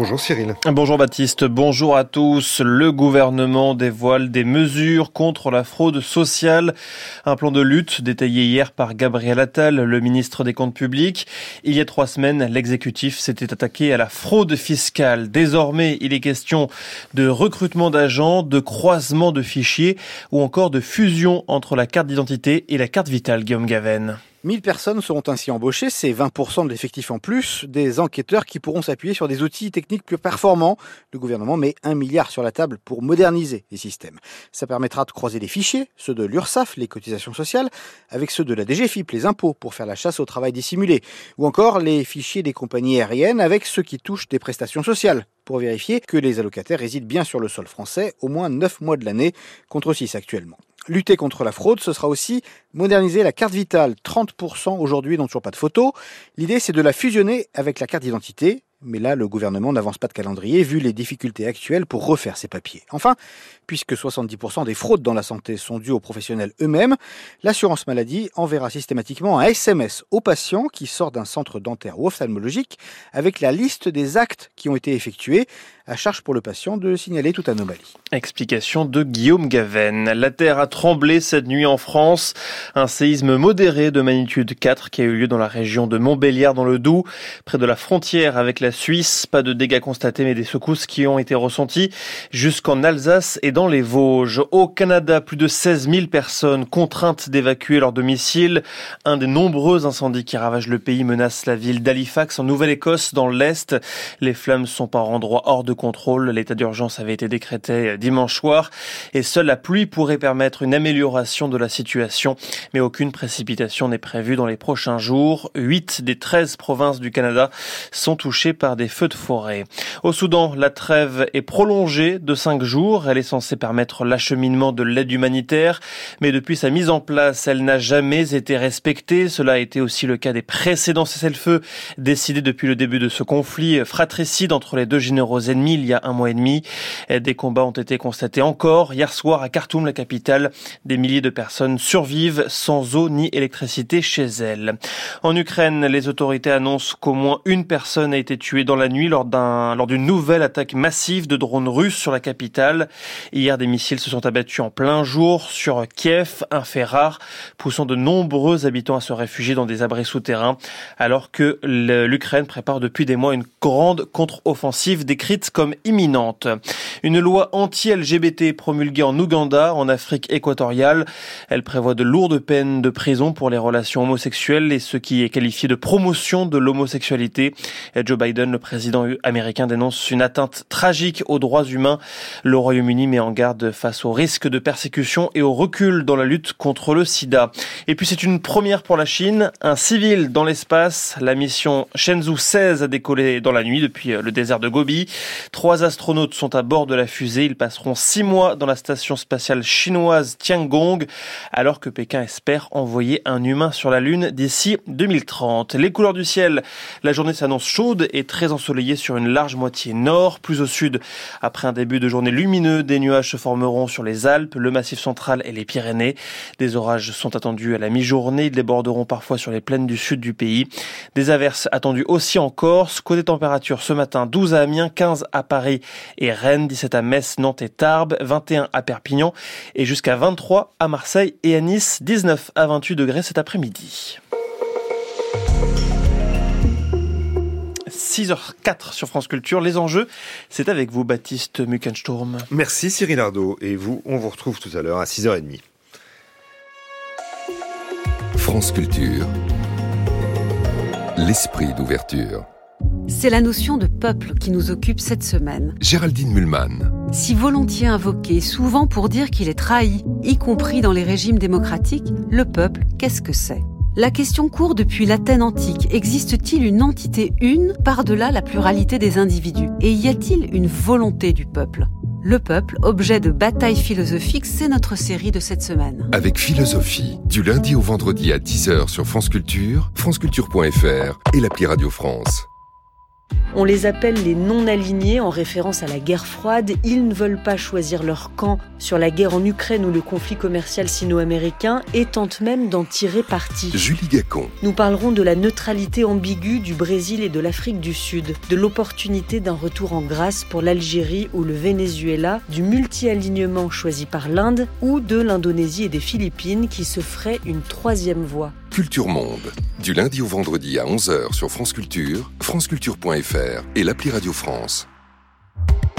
Bonjour Cyril. Bonjour Baptiste, bonjour à tous. Le gouvernement dévoile des mesures contre la fraude sociale. Un plan de lutte détaillé hier par Gabriel Attal, le ministre des Comptes publics. Il y a trois semaines, l'exécutif s'était attaqué à la fraude fiscale. Désormais, il est question de recrutement d'agents, de croisement de fichiers ou encore de fusion entre la carte d'identité et la carte vitale, Guillaume Gaven. 1000 personnes seront ainsi embauchées, c'est 20% de l'effectif en plus, des enquêteurs qui pourront s'appuyer sur des outils techniques plus performants. Le gouvernement met un milliard sur la table pour moderniser les systèmes. Ça permettra de croiser les fichiers, ceux de l'URSSAF, les cotisations sociales, avec ceux de la DGFIP, les impôts, pour faire la chasse au travail dissimulé, ou encore les fichiers des compagnies aériennes avec ceux qui touchent des prestations sociales, pour vérifier que les allocataires résident bien sur le sol français au moins 9 mois de l'année, contre 6 actuellement. Lutter contre la fraude, ce sera aussi moderniser la carte vitale. 30% aujourd'hui n'ont toujours pas de photo. L'idée, c'est de la fusionner avec la carte d'identité. Mais là, le gouvernement n'avance pas de calendrier vu les difficultés actuelles pour refaire ces papiers. Enfin, puisque 70% des fraudes dans la santé sont dues aux professionnels eux-mêmes, l'assurance maladie enverra systématiquement un SMS aux patients qui sortent d'un centre dentaire ou ophtalmologique avec la liste des actes qui ont été effectués, à charge pour le patient de signaler toute anomalie. Explication de Guillaume Gaven. La terre a tremblé cette nuit en France. Un séisme modéré de magnitude 4 qui a eu lieu dans la région de Montbéliard dans le Doubs, près de la frontière avec la Suisse. Pas de dégâts constatés mais des secousses qui ont été ressenties jusqu'en Alsace et dans les Vosges. Au Canada, plus de 16 000 personnes contraintes d'évacuer leur domicile. Un des nombreux incendies qui ravagent le pays menace la ville d'Halifax en Nouvelle-Écosse dans l'Est. Les flammes sont par endroits hors de contrôle. L'état d'urgence avait été décrété dimanche soir et seule la pluie pourrait permettre une amélioration de la situation. Mais aucune précipitation n'est prévue dans les prochains jours. 8 des 13 provinces du Canada sont touchées par des feux de forêt. Au Soudan, la trêve est prolongée de 5 jours. Elle est censée permettre l'acheminement de l'aide humanitaire. Mais depuis sa mise en place, elle n'a jamais été respectée. Cela a été aussi le cas des précédents cessez-le-feu décidés depuis le début de ce conflit fratricide entre les deux généraux ennemis il y a un mois et demi. Des combats ont été constatés encore hier soir à Khartoum, la capitale. Des milliers de personnes survivent sans eau ni électricité chez elles. En Ukraine, les autorités annoncent qu'au moins une personne a été tuée dans la nuit lors lors d'une nouvelle attaque massive de drones russes sur la capitale. Hier, des missiles se sont abattus en plein jour sur Kiev, un fait rare, poussant de nombreux habitants à se réfugier dans des abris souterrains, alors que l'Ukraine prépare depuis des mois une grande contre-offensive décrite comme imminente. Une loi anti-LGBT promulguée en Ouganda, en Afrique équatoriale. Elle prévoit de lourdes peines de prison pour les relations homosexuelles et ce qui est qualifié de promotion de l'homosexualité. Joe Biden, le président américain, dénonce une atteinte tragique aux droits humains. Le Royaume-Uni met en garde face au risque de persécution et au recul dans la lutte contre le sida. Et puis c'est une première pour la Chine, un civil dans l'espace. La mission Shenzhou 16 a décollé dans la nuit depuis le désert de Gobi. Trois astronautes sont à bord de la fusée. Ils passeront six mois dans la station spatiale chinoise Tiangong, alors que Pékin espère envoyer un humain sur la Lune d'ici 2030. Les couleurs du ciel, la journée s'annonce chaude et très ensoleillée sur une large moitié nord. Plus au sud, après un début de journée lumineux, des nuages se formeront sur les Alpes, le Massif central et les Pyrénées. Des orages sont attendus à la mi-journée. Ils déborderont parfois sur les plaines du sud du pays. Des averses attendues aussi en Corse. Côté température, ce matin, 12 à Amiens, 15 à Paris et Rennes, 17 à Metz, Nantes et Tarbes, 21 à Perpignan et jusqu'à 23 à Marseille et à Nice, 19 à 28 degrés cet après-midi. 6h04 sur France Culture. Les enjeux, c'est avec vous, Baptiste Muckensturm. Merci Cyril Ardo. Et vous, on vous retrouve tout à l'heure à 6h30. France Culture. L'esprit d'ouverture. C'est la notion de peuple qui nous occupe cette semaine. Géraldine Mulman. Si volontiers invoqué, souvent pour dire qu'il est trahi, y compris dans les régimes démocratiques, le peuple, qu'est-ce que c'est? La question court depuis l'Athènes antique. Existe-t-il une entité une par-delà la pluralité des individus? Et y a-t-il une volonté du peuple? Le peuple, objet de bataille philosophique, c'est notre série de cette semaine. Avec philosophie, du lundi au vendredi à 10h sur France Culture, franceculture.fr et l'appli Radio France. On les appelle les non-alignés en référence à la guerre froide. Ils ne veulent pas choisir leur camp sur la guerre en Ukraine ou le conflit commercial sino-américain et tentent même d'en tirer parti. Julie Gacon. Nous parlerons de la neutralité ambiguë du Brésil et de l'Afrique du Sud, de l'opportunité d'un retour en grâce pour l'Algérie ou le Venezuela, du multi-alignement choisi par l'Inde ou de l'Indonésie et des Philippines qui se ferait une troisième voie. Culture Monde. Du lundi au vendredi à 11h sur France Culture, franceculture.fr et l'appli Radio France. «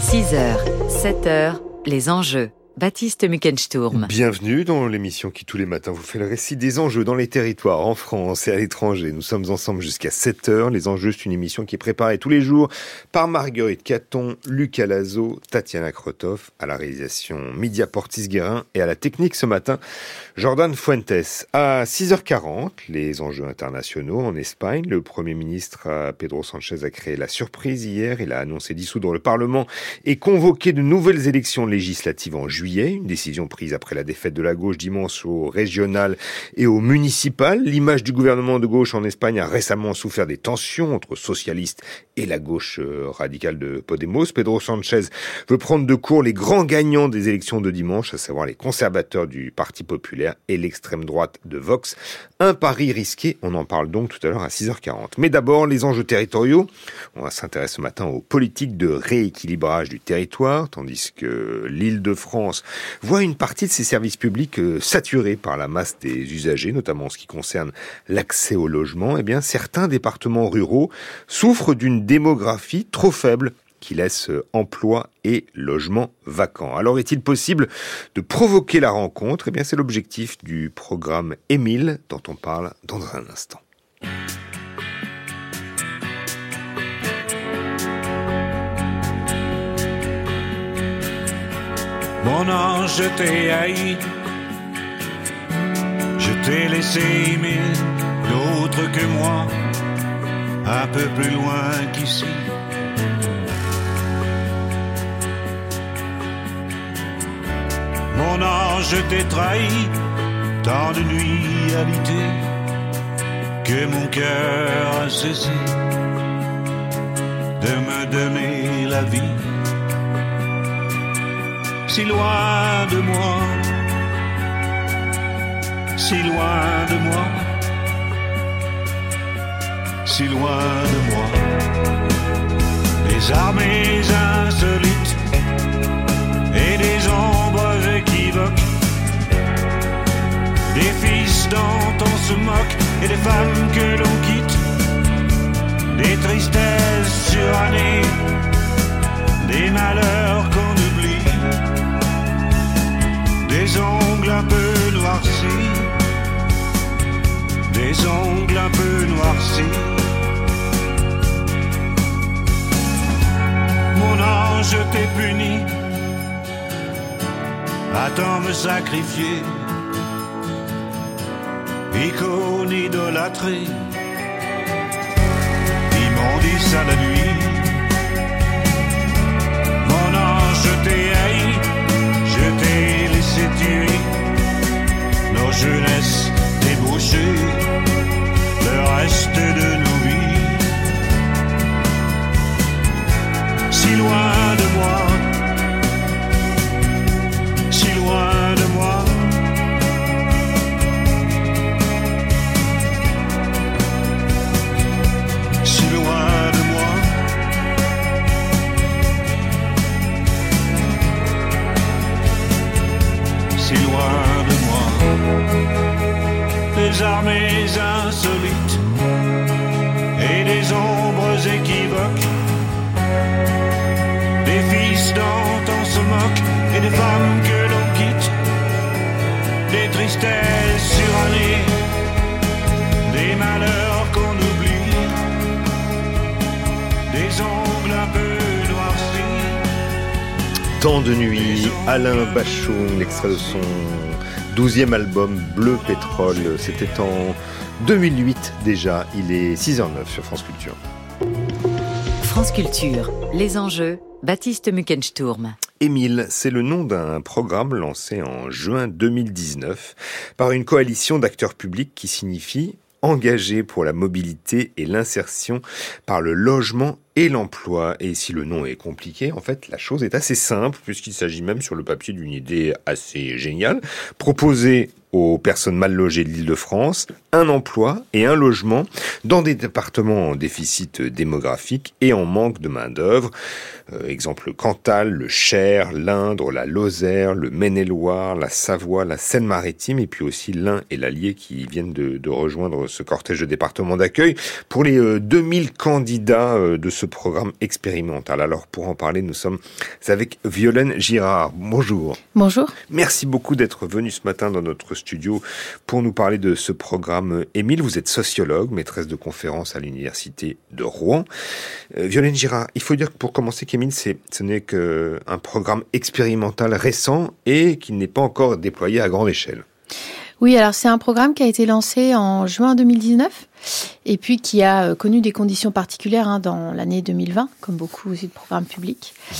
6h, 7h, les enjeux. Baptiste Muckensturm. Bienvenue dans l'émission qui tous les matins vous fait le récit des enjeux dans les territoires, en France et à l'étranger. Nous sommes ensemble jusqu'à 7 heures. Les enjeux, c'est une émission qui est préparée tous les jours par Marguerite Caton, Lucas Lazo, Tatiana Krotov, à la réalisation Media Portis-Guérin et à la technique ce matin, Jordan Fuentes. À 6h40, les enjeux internationaux en Espagne. Le Premier ministre Pedro Sanchez a créé la surprise hier. Il a annoncé dissoudre le Parlement et convoquer de nouvelles élections législatives en juillet une décision prise après la défaite de la gauche dimanche au régional et au municipal. L'image du gouvernement de gauche en Espagne a récemment souffert des tensions entre socialistes et la gauche euh, radicale de Podemos. Pedro Sanchez veut prendre de court les grands gagnants des élections de dimanche, à savoir les conservateurs du Parti populaire et l'extrême droite de Vox. Un pari risqué, on en parle donc tout à l'heure à 6h40. Mais d'abord, les enjeux territoriaux. On va s'intéresser ce matin aux politiques de rééquilibrage du territoire, tandis que l'île de France voit une partie de ses services publics euh, saturés par la masse des usagers, notamment en ce qui concerne l'accès au logement, eh bien, certains départements ruraux souffrent d'une démographie trop faible qui laisse euh, emploi et logement vacants. Alors est-il possible de provoquer la rencontre? Eh bien c'est l'objectif du programme Émile dont on parle dans un instant. Mon ange, je t'ai haï. Je t'ai laissé aimer d'autres que moi, un peu plus loin qu'ici. Mon ange, t'ai trahi, tant de nuits habitées, que mon cœur a cessé de me donner la vie si loin de moi, si loin de moi, si loin de moi. Des armées insolites et des ombres équivoques, des fils dont on se moque et des femmes que l'on quitte, des tristesses surannées, des malheurs qu'on des ongles un peu noircis, des ongles un peu noircis. Mon ange, t'es puni, attends me sacrifier, icône idolâtrée, immondice à la nuit. Mon ange, t'es haï, je t'ai nos jeunesses débouchées, le reste de nos Si loin de moi, si loin de moi. Si loin de moi. si loin de moi. Des armées insolites et des ombres équivoques. Des tristesses surannées, des malheurs qu'on oublie. Des ongles un peu Temps de nuit, Alain Bachung, l'extrait de son douzième album Bleu Pétrole. C'était en 2008 déjà. Il est 6h09 sur France Culture. France Culture, les enjeux, Baptiste Muckensturm. Émile, c'est le nom d'un programme lancé en juin 2019 par une coalition d'acteurs publics qui signifie engagé pour la mobilité et l'insertion par le logement et l'emploi. Et si le nom est compliqué, en fait, la chose est assez simple, puisqu'il s'agit même sur le papier d'une idée assez géniale. Proposer aux personnes mal logées de l'Île-de-France un emploi et un logement dans des départements en déficit démographique et en manque de main-d'œuvre. Euh, exemple Cantal, le Cher, l'Indre, la Lozère, le Maine-et-Loire, la Savoie, la Seine-Maritime et puis aussi l'Ain et l'Allier qui viennent de, de, rejoindre ce cortège de départements d'accueil pour les euh, 2000 candidats euh, de ce programme expérimental. Alors pour en parler, nous sommes avec Violaine Girard. Bonjour. Bonjour. Merci beaucoup d'être venu ce matin dans notre studio pour nous parler de ce programme. Émile, vous êtes sociologue, maîtresse de conférences à l'université de Rouen. Euh, Violaine Girard, il faut dire que pour commencer, qu'Émile, ce n'est qu'un programme expérimental récent et qui n'est pas encore déployé à grande échelle. Oui, alors c'est un programme qui a été lancé en juin 2019 et puis qui a connu des conditions particulières hein, dans l'année 2020, comme beaucoup aussi de programmes publics. Mmh.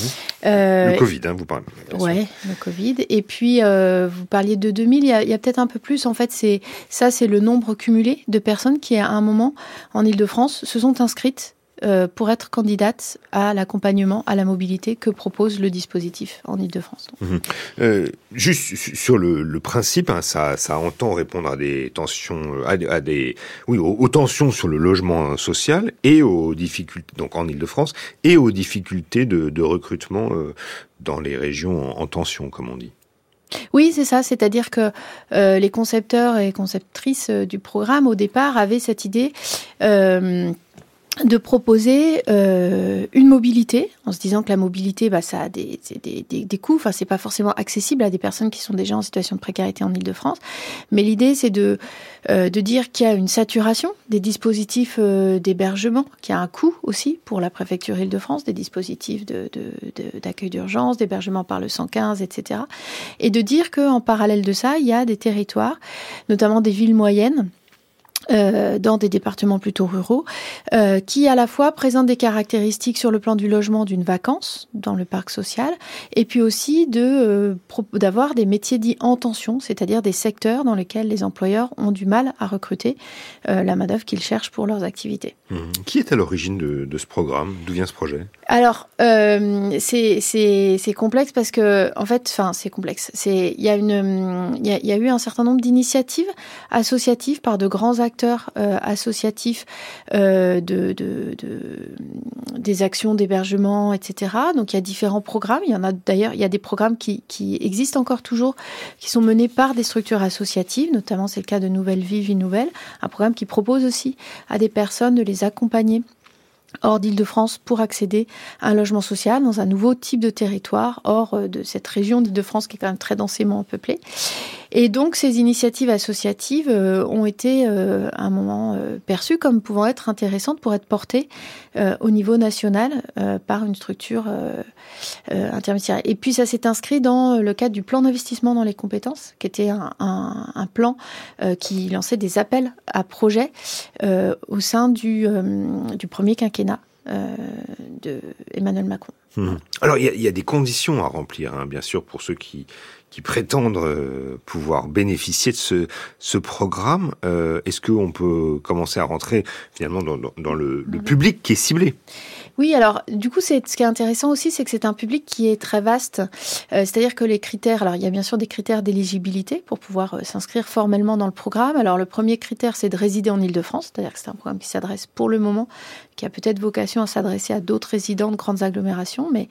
Euh, le Covid, hein, vous parlez. Oui, le Covid. Et puis, euh, vous parliez de 2000, il y a, a peut-être un peu plus. En fait, c'est ça, c'est le nombre cumulé de personnes qui, à un moment, en Ile-de-France, se sont inscrites euh, pour être candidate à l'accompagnement, à la mobilité que propose le dispositif en Ile-de-France. Mmh. Euh, juste sur le, le principe, hein, ça, ça entend répondre à des tensions, à, à des, oui, aux, aux, tensions sur le logement social et aux difficultés, donc en Ile-de-France, et aux difficultés de, de recrutement euh, dans les régions en, en tension, comme on dit. Oui, c'est ça. C'est-à-dire que euh, les concepteurs et conceptrices du programme, au départ, avaient cette idée euh, de proposer euh, une mobilité, en se disant que la mobilité, bah, ça a des, des, des, des coûts. Enfin, c'est pas forcément accessible à des personnes qui sont déjà en situation de précarité en Ile-de-France. Mais l'idée, c'est de euh, de dire qu'il y a une saturation des dispositifs euh, d'hébergement, qui a un coût aussi pour la préfecture Île-de-France, des dispositifs de, d'accueil de, d'urgence, d'hébergement par le 115, etc. Et de dire qu'en parallèle de ça, il y a des territoires, notamment des villes moyennes, euh, dans des départements plutôt ruraux, euh, qui à la fois présentent des caractéristiques sur le plan du logement d'une vacance dans le parc social, et puis aussi de euh, d'avoir des métiers dits en tension, c'est-à-dire des secteurs dans lesquels les employeurs ont du mal à recruter la main d'œuvre qu'ils cherchent pour leurs activités. Mmh. Qui est à l'origine de, de, ce programme? D'où vient ce projet? Alors c'est complexe parce que en fait, enfin c'est complexe. C'est il y a une il y a, y a eu un certain nombre d'initiatives associatives par de grands acteurs euh, associatifs euh, de, de, de, des actions d'hébergement, etc. Donc il y a différents programmes. Il y en a d'ailleurs, il y a des programmes qui, qui, existent encore toujours, qui sont menés par des structures associatives, notamment c'est le cas de Nouvelle Vie, Vie Nouvelle, un programme qui propose aussi à des personnes de les accompagner hors d'Île-de-France pour accéder à un logement social dans un nouveau type de territoire hors de cette région d'Île-de-France qui est quand même très densément peuplée. Et donc ces initiatives associatives euh, ont été euh, à un moment euh, perçues comme pouvant être intéressantes pour être portées euh, au niveau national euh, par une structure euh, intermédiaire. Et puis ça s'est inscrit dans le cadre du plan d'investissement dans les compétences, qui était un, un, un plan qui lançait des appels à projets au sein du, du premier quinquennat de Emmanuel Macron. Mmh. Alors il y, y, a des conditions à remplir, hein, bien sûr, pour ceux qui qui prétendent euh, pouvoir bénéficier de ce, ce programme. Euh, Est-ce qu'on peut commencer à rentrer finalement dans, dans, dans le, le, public qui est ciblé? Oui, alors du coup, ce qui est intéressant aussi, c'est que c'est un public qui est très vaste. Euh, C'est-à-dire que les critères, alors il y a bien sûr des critères d'éligibilité pour pouvoir euh, s'inscrire formellement dans le programme. Alors le premier critère, c'est de résider en Île-de-France, c'est-à-dire que c'est un programme qui s'adresse pour le moment, qui a peut-être vocation à s'adresser à d'autres résidents de grandes agglomérations, mais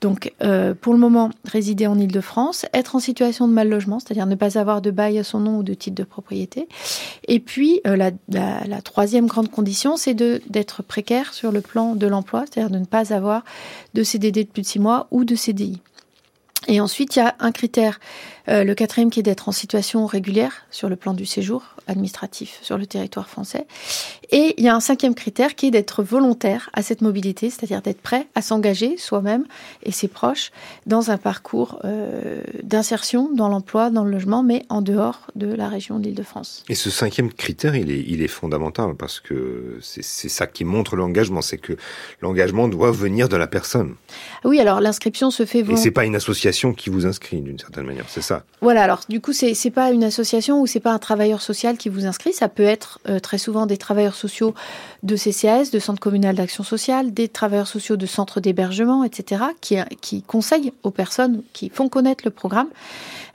donc euh, pour le moment résider en Île-de-France, être en situation de mal logement, c'est-à-dire ne pas avoir de bail à son nom ou de titre de propriété. Et puis euh, la, troisième grande condition, c'est d'être précaire sur le plan de l'emploi c'est-à-dire de ne pas avoir de CDD de plus de six mois ou de CDI. Et ensuite, il y a un critère, euh, le quatrième qui est d'être en situation régulière sur le plan du séjour administratif sur le territoire français. Et il y a un cinquième critère qui est d'être volontaire à cette mobilité, c'est-à-dire d'être prêt à s'engager soi-même et ses proches dans un parcours euh, d'insertion dans l'emploi, dans le logement, mais en dehors de la région de l'Île-de-France. Et ce cinquième critère, il est, il est fondamental parce que c'est ça qui montre l'engagement, c'est que l'engagement doit venir de la personne. Oui, alors l'inscription se fait... Et c'est pas une association qui vous inscrit d'une certaine manière, c'est ça? Voilà, alors du coup, c'est c'est pas une association ou c'est pas un travailleur social qui vous inscrit. Ça peut être euh, très souvent des travailleurs sociaux de CCAS, de centres communal d'action sociale, des travailleurs sociaux de centres d'hébergement, etc., qui conseillent aux personnes qui font connaître le programme.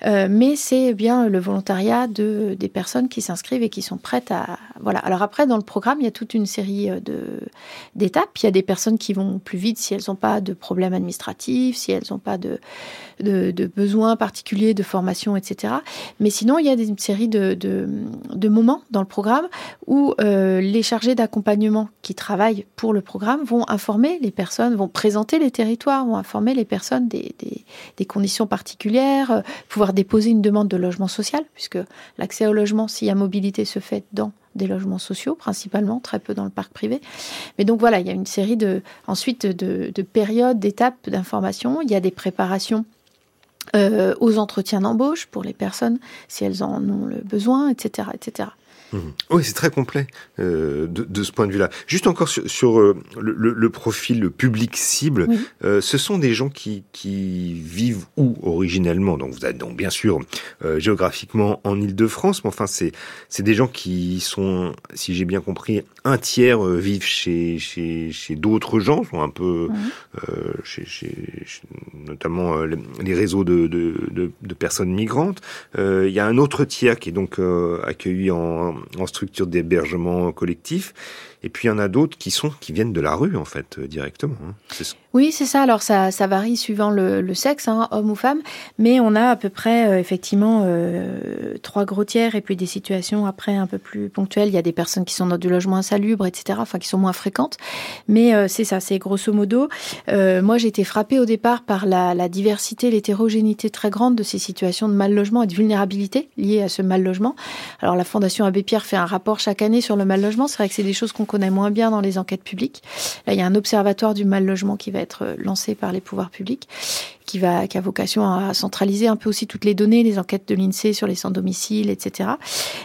Euh, mais c'est bien le volontariat de, des personnes qui s'inscrivent et qui sont prêtes à... Voilà. Alors après, dans le programme, il y a toute une série euh, de, d'étapes. Il y a des personnes qui vont plus vite si elles n'ont pas de problèmes administratifs, si elles n'ont pas de, de, besoins particuliers de formation, etc. Mais sinon, il y a une série de, de, moments dans le programme où euh, les chargés d'accompagnement qui travaillent pour le programme vont informer les personnes, vont présenter les territoires, vont informer les personnes des, des, des conditions particulières, euh, déposer une demande de logement social, puisque l'accès au logement, s'il y a mobilité, se fait dans des logements sociaux principalement, très peu dans le parc privé. Mais donc voilà, il y a une série de ensuite de, de périodes, d'étapes d'information. Il y a des préparations euh, aux entretiens d'embauche pour les personnes si elles en ont le besoin, etc., etc. Mmh. Oui, c'est très complet euh, de, de, ce point de vue-là. Juste encore sur, sur euh, le, le, profil le public cible, oui. euh, ce sont des gens qui, qui vivent où originellement? Donc vous êtes donc bien sûr euh, géographiquement en Île-de-France, mais enfin c'est c'est des gens qui sont, si j'ai bien compris, un tiers euh, vivent chez chez, chez d'autres gens, sont un peu oui. Euh, chez, notamment les réseaux de, de, de, de personnes migrantes. Il y a un autre tiers qui est donc accueilli en en structure d'hébergement collectif. Et puis il y en a d'autres qui sont qui viennent de la rue en fait directement. Hein. Oui, c'est ça. Alors ça, ça varie suivant le, le sexe, hein, homme ou femme, mais on a à peu près euh, effectivement euh, trois gros tiers et puis des situations après un peu plus ponctuelles. Il y a des personnes qui sont dans du logement insalubre, etc. Enfin, qui sont moins fréquentes. Mais euh, c'est ça, c'est grosso modo. Euh, moi, j'ai été frappée au départ par la, la diversité, l'hétérogénéité très grande de ces situations de mal logement et de vulnérabilité liées à ce mal logement. Alors la Fondation Abbé Pierre fait un rapport chaque année sur le mal logement. C'est vrai que c'est des choses qu'on connaît moins bien dans les enquêtes publiques. Là, il y a un observatoire du mal logement qui va être lancé par les pouvoirs publics, qui, va, qui a vocation à centraliser un peu aussi toutes les données, les enquêtes de l'INSEE sur les sans-domicile, etc.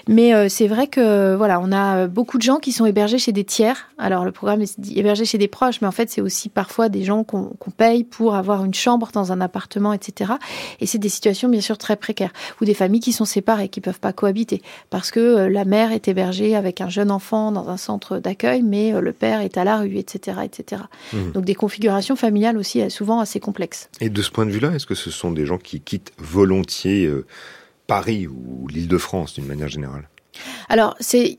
Mais euh, c'est vrai que voilà, on a beaucoup de gens qui sont hébergés chez des tiers. Alors le programme est hébergé chez des proches, mais en fait c'est aussi parfois des gens qu'on qu paye pour avoir une chambre dans un appartement, etc. Et c'est des situations bien sûr très précaires, ou des familles qui sont séparées, qui peuvent pas cohabiter, parce que euh, la mère est hébergée avec un jeune enfant dans un centre d'accueil, mais euh, le père est à la rue, etc., etc. Mmh. Donc des configurations familiales aussi souvent assez complexes. Et de ce point de vue-là, est-ce que ce sont des gens qui quittent volontiers euh, Paris ou l'Île-de-France d'une manière générale? Alors, c'est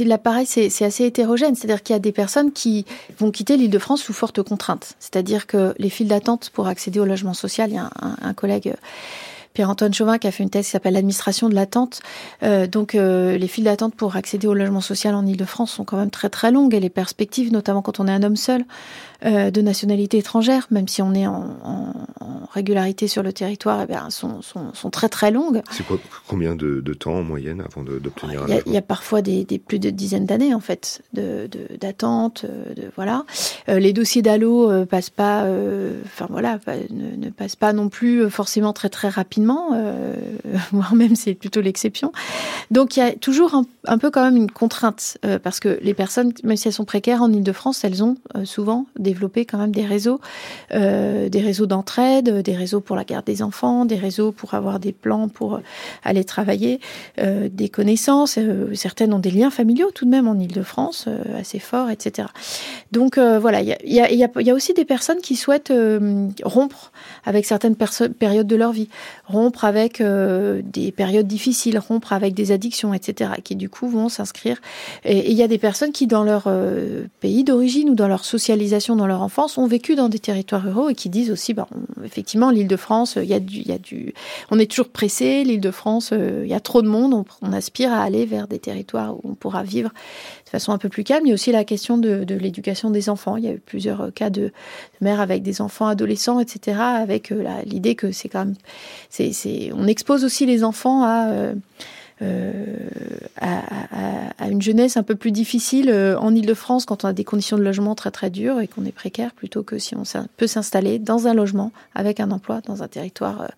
là pareil, c'est assez hétérogène. C'est-à-dire qu'il y a des personnes qui vont quitter l'île de France sous forte contrainte. C'est-à-dire que les files d'attente pour accéder au logement social, il y a un, collègue Pierre-Antoine Chauvin qui a fait une thèse qui s'appelle l'administration de l'attente. Euh, donc euh, les files d'attente pour accéder au logement social en Ile-de-France sont quand même très très longues et les perspectives, notamment quand on est un homme seul, euh, de nationalité étrangère, même si on est en, en, en régularité sur le territoire, eh bien, sont, sont, sont, très très longues. C'est quoi combien de, de, temps en moyenne avant d'obtenir un Il y a parfois des, des plus de dizaines d'années en fait d'attente, de, de, voilà. Euh, les dossiers d'allo euh, passent pas, euh, enfin voilà, ne, ne passent pas non plus forcément très très rapidement euh, voire même c'est plutôt l'exception. Donc il y a toujours un, un, peu quand même une contrainte, euh, parce que les personnes, même si elles sont précaires en Ile-de-France, elles ont euh, souvent développé quand même des réseaux, euh, des réseaux d'entraide, des réseaux pour la garde des enfants, des réseaux pour avoir des plans pour aller travailler, euh, des connaissances. Euh, certaines ont des liens familiaux tout de même en Ile-de-France assez forts, etc. Donc voilà, il y a, aussi des personnes qui souhaitent rompre avec certaines périodes de leur vie rompre avec euh, des périodes difficiles, rompre avec des addictions, etc., qui du coup vont s'inscrire. Et il y a des personnes qui, dans leur euh, pays d'origine ou dans leur socialisation, dans leur enfance, ont vécu dans des territoires ruraux et qui disent aussi, bah, effectivement, l'Île-de-France, il y a du, il y a du, on est toujours pressé. L'Île-de-France, euh, il y a trop de monde. On, on, aspire à aller vers des territoires où on pourra vivre de façon un peu plus calme. Il y a aussi la question de, l'éducation des enfants. Il y a eu plusieurs cas de, mères avec des enfants adolescents, etc., avec l'idée que c'est quand même, on expose aussi les enfants à, euh, euh, à, une jeunesse un peu plus difficile euh, en Ile-de-France quand on a des conditions de logement très très dures et qu'on est précaire, plutôt que si on peut s'installer dans un logement avec un emploi dans un territoire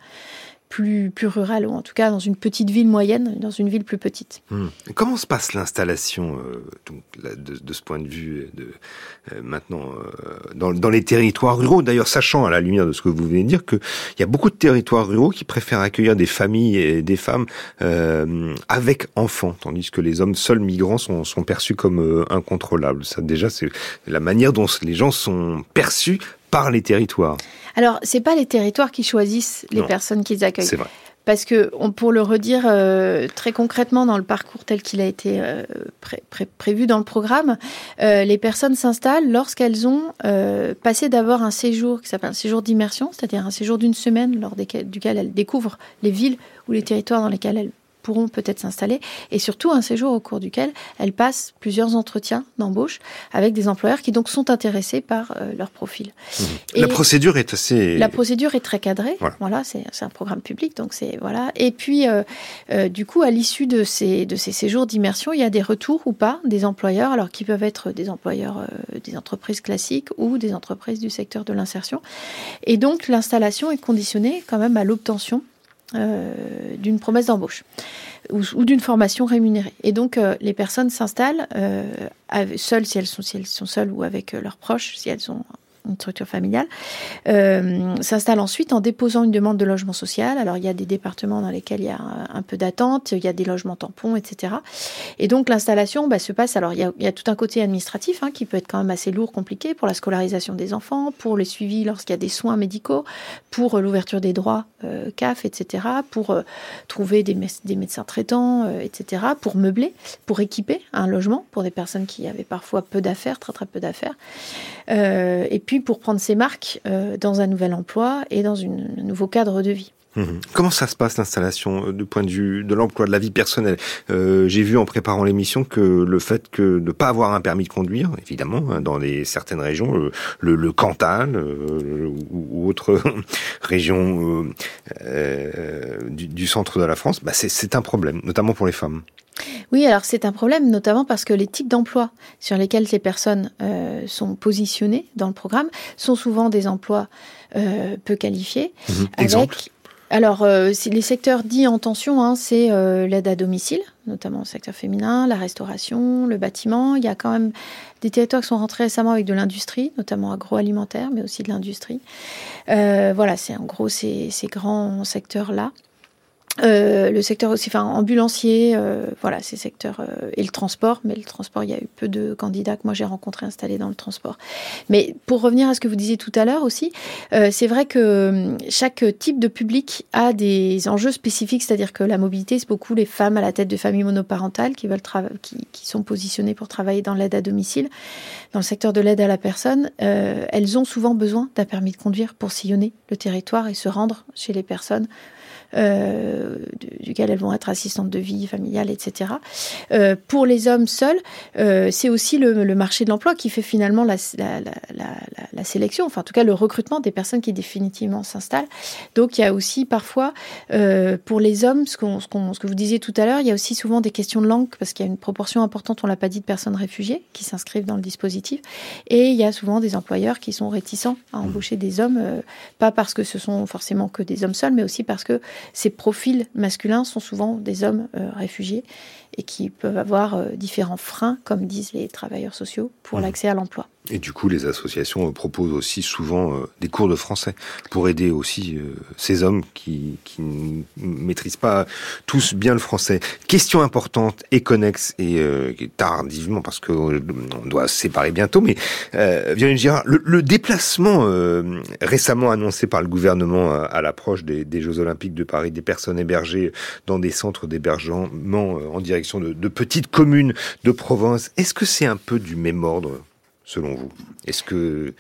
plus, plus ou en tout cas dans une petite ville moyenne, dans une ville plus petite. Hmm. Comment se passe l'installation de, de, ce point de vue de, maintenant dans, dans, les territoires ruraux? D'ailleurs, sachant à la lumière de ce que vous venez de dire qu'il y a beaucoup de territoires ruraux qui préfèrent accueillir des familles et des femmes avec enfants, tandis que les hommes seuls migrants sont, sont perçus comme incontrôlables. Ça déjà, c'est la manière dont les gens sont perçus par les territoires. Alors, c'est pas les territoires qui choisissent les personnes qu'ils accueillent. C'est vrai. Parce que, on, pour le redire euh, très concrètement dans le parcours tel qu'il a été euh, prévu dans le programme, euh, les personnes s'installent lorsqu'elles ont passé d'abord un séjour qui s'appelle un séjour d'immersion, c'est-à-dire un séjour d'une semaine lors duquel elles découvrent les villes ou les territoires dans lesquels elles pourront peut-être s'installer, et surtout un séjour au cours duquel elles passent plusieurs entretiens d'embauche avec des employeurs qui donc sont intéressés par euh, leur profil. Mmh. la procédure est assez... La procédure est très cadrée, voilà, c'est un programme public, donc c'est... Voilà. Et puis, euh, euh, du coup, à l'issue de ces, de ces séjours d'immersion, il y a des retours ou pas des employeurs, alors qui peuvent être des employeurs des entreprises classiques ou des entreprises du secteur de l'insertion. Et donc, l'installation est conditionnée quand même à l'obtention euh, d'une promesse d'embauche ou, d'une formation rémunérée. Et donc, euh, les personnes s'installent euh, seules, si elles, sont, si elles sont seules ou avec leurs proches, si elles ont une structure familiale, euh, s'installe ensuite en déposant une demande de logement social. Alors il y a des départements dans lesquels il y a un, peu d'attente, il y a des logements tampons, etc. Et donc l'installation bah, se passe. Alors il y, a, tout un côté administratif hein, qui peut être quand même assez lourd, compliqué pour la scolarisation des enfants, pour le suivi lorsqu'il y a des soins médicaux, pour euh, l'ouverture des droits euh, CAF, etc. Pour trouver des, des, médecins traitants, etc. Pour meubler, pour équiper un logement pour des personnes qui avaient parfois peu d'affaires, très très peu d'affaires. et puis pour prendre ses marques euh, dans un nouvel emploi et dans un nouveau cadre de vie. Mhm. Comment ça se passe l'installation euh, du point de vue de l'emploi, de la vie personnelle? Euh, J'ai vu en préparant l'émission que le fait que de ne pas avoir un permis de conduire, évidemment, hein, dans les, certaines régions, le, le, Cantal ou, autres régions du, du, centre de la France, bah c'est un problème, notamment pour les femmes. Oui, alors c'est un problème, notamment parce que les types d'emplois sur lesquels ces personnes euh, sont positionnées dans le programme sont souvent des emplois euh, peu qualifiés. Mmh. Exemple? Alors, euh, les secteurs dits en tension, hein, c'est l'aide à domicile, notamment le secteur féminin, la restauration, le bâtiment. Il y a quand même des territoires qui sont rentrés récemment avec de l'industrie, notamment agroalimentaire, mais aussi de l'industrie. voilà, c'est en gros ces grands secteurs-là. Euh, le secteur aussi, enfin ambulancier, euh, voilà, ces secteurs euh, et le transport. Mais le transport, il y a eu peu de candidats que moi j'ai rencontrés installés dans le transport. Mais pour revenir à ce que vous disiez tout à l'heure aussi, c'est vrai que chaque type de public a des enjeux spécifiques, c'est-à-dire que la mobilité, c'est beaucoup les femmes à la tête de familles monoparentales qui veulent qui, qui sont positionnées pour travailler dans l'aide à domicile, dans le secteur de l'aide à la personne. elles ont souvent besoin d'un permis de conduire pour sillonner le territoire et se rendre chez les personnes euh, duquel elles vont être assistantes de vie familiale, etc. Euh, pour les hommes seuls, euh, c'est aussi le, marché de l'emploi qui fait finalement la, sélection, enfin en tout cas le recrutement des personnes qui définitivement s'installent. Donc il y a aussi parfois pour les hommes, ce, ce, que vous disiez tout à l'heure, il y a aussi souvent des questions de langue parce qu'il y a une proportion importante, on l'a pas dit, de personnes réfugiées qui s'inscrivent dans le dispositif. Et il y a souvent des employeurs qui sont réticents à embaucher des hommes, pas parce que ce sont forcément que des hommes seuls, mais aussi parce que ces profils masculins sont souvent des hommes euh, réfugiés et qui peuvent avoir euh, différents freins, comme disent les travailleurs sociaux, pour mmh. l'accès à l'emploi. Et du coup, les associations proposent aussi souvent euh, des cours de français pour aider aussi euh, ces hommes qui, qui ne maîtrisent pas tous bien le français. Question importante et connexe et euh, tardivement parce que on doit se séparer bientôt, mais euh, Girard, le, le déplacement récemment annoncé par le gouvernement à, l'approche des, des, Jeux Olympiques de Paris des personnes hébergées dans des centres d'hébergement en de, petites communes de province, est-ce que c'est un peu du même ordre selon vous? Est-ce que,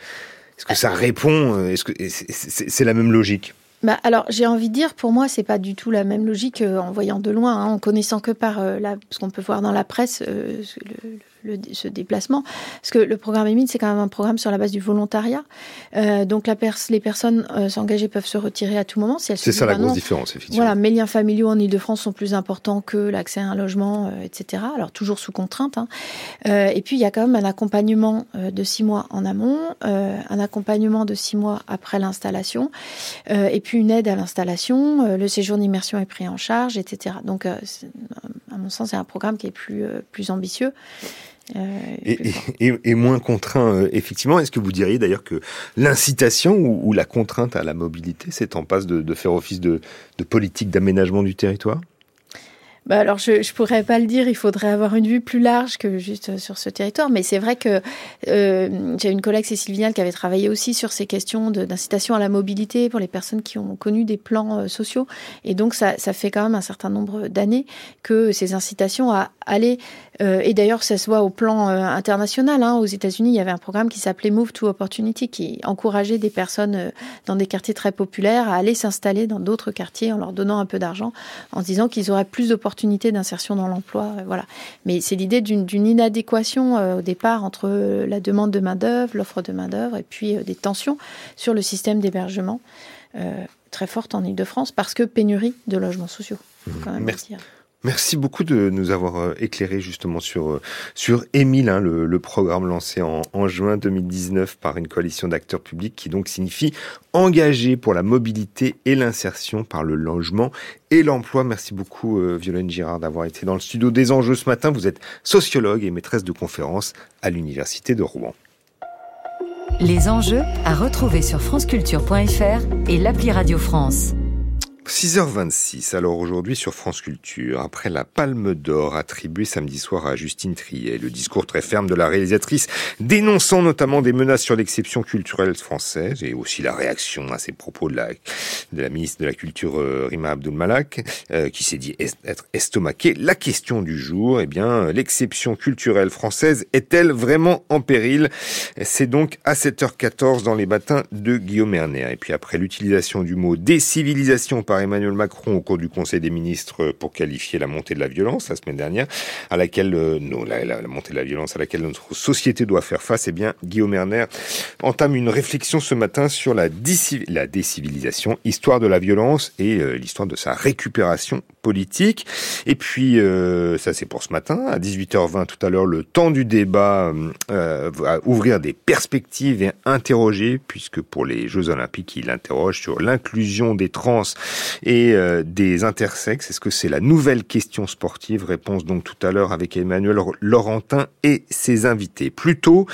est-ce que ça répond euh, Est-ce que c'est la même logique? Bah alors j'ai envie de dire pour moi c'est pas du tout la même logique euh, en voyant de loin, hein, en connaissant que par euh, ce qu'on peut voir dans la presse le, ce déplacement. Parce que le programme EMID, c'est quand même un programme sur la base du volontariat. Euh, donc la les personnes euh, s'engager peuvent se retirer à tout moment. Si c'est ça la grosse différence, effectivement. Voilà, mes liens familiaux en Ile-de-France sont plus importants que l'accès à un logement, euh, etc. Alors toujours sous contrainte. Hein. Euh, et puis il y a quand même un accompagnement de six mois en amont, un accompagnement de six mois après l'installation. et puis puis une aide à l'installation, le séjour d'immersion est pris en charge, etc. Donc, à mon sens, c'est un programme qui est plus, plus ambitieux. Et, moins contraint, effectivement. Est-ce que vous diriez d'ailleurs que l'incitation ou, la contrainte à la mobilité, c'est en passe de, faire office de politique d'aménagement du territoire? Bah alors, je ne pourrais pas le dire, il faudrait avoir une vue plus large que juste euh, sur ce territoire. Mais c'est vrai que euh, j'ai une collègue, Cécile Vignal, qui avait travaillé aussi sur ces questions d'incitation à la mobilité pour les personnes qui ont connu des plans euh, sociaux. Et donc, ça, fait quand même un certain nombre d'années que ces incitations à aller, euh, et d'ailleurs, ça se voit au plan international. Hein, aux États-Unis, il y avait un programme qui s'appelait Move to Opportunity, qui encourageait des personnes dans des quartiers très populaires à aller s'installer dans d'autres quartiers en leur donnant un peu d'argent, en se disant qu'ils auraient plus d'opportunités d'insertion dans l'emploi. Euh, voilà. Mais c'est l'idée d'une inadéquation euh, au départ entre la demande de main-d'œuvre, l'offre de main-d'œuvre et puis euh, des tensions sur le système d'hébergement très forte en Ile-de-France parce que pénurie de logements sociaux. Merci. Merci beaucoup de nous avoir euh, éclairé justement sur euh, sur Émile, hein, le, programme lancé en, juin 2019 par une coalition d'acteurs publics qui donc signifie engagé pour la mobilité et l'insertion par le logement et l'emploi. Merci beaucoup euh, Violaine Girard d'avoir été dans le studio des enjeux ce matin. Vous êtes sociologue et maîtresse de conférences à l'université de Rouen. Les enjeux à retrouver sur franceculture.fr et l'appli Radio France. 6h26, alors aujourd'hui sur France Culture, après la Palme d'Or attribuée samedi soir à Justine Triet, le discours très ferme de la réalisatrice dénonçant notamment des menaces sur l'exception culturelle française et aussi la réaction à ces propos de la, de la ministre de la Culture euh, Rima Abdul Malak euh, qui s'est dit être estomaquée. La question du jour, eh bien, l'exception culturelle française est-elle vraiment en péril? C'est donc à 7h14 dans les matins de Guillaume Erner. Et puis après l'utilisation du mot décivilisation par Emmanuel Macron au cours du Conseil des ministres pour qualifier la montée de la violence la semaine dernière, à laquelle euh, la, montée de la violence à laquelle notre société doit faire face. Eh bien, Guillaume Erner entame une réflexion ce matin sur la, décivilisation, histoire de la violence et euh, l'histoire de sa récupération politique. Et puis, euh, ça c'est pour ce matin. À 18h20 tout à l'heure, le temps du débat va ouvrir des perspectives et interroger, puisque pour les Jeux Olympiques, il interroge sur l'inclusion des trans et euh, des intersexes. Est-ce que c'est la nouvelle question sportive? Réponse donc tout à l'heure avec Emmanuel Laurentin et ses invités. Plutôt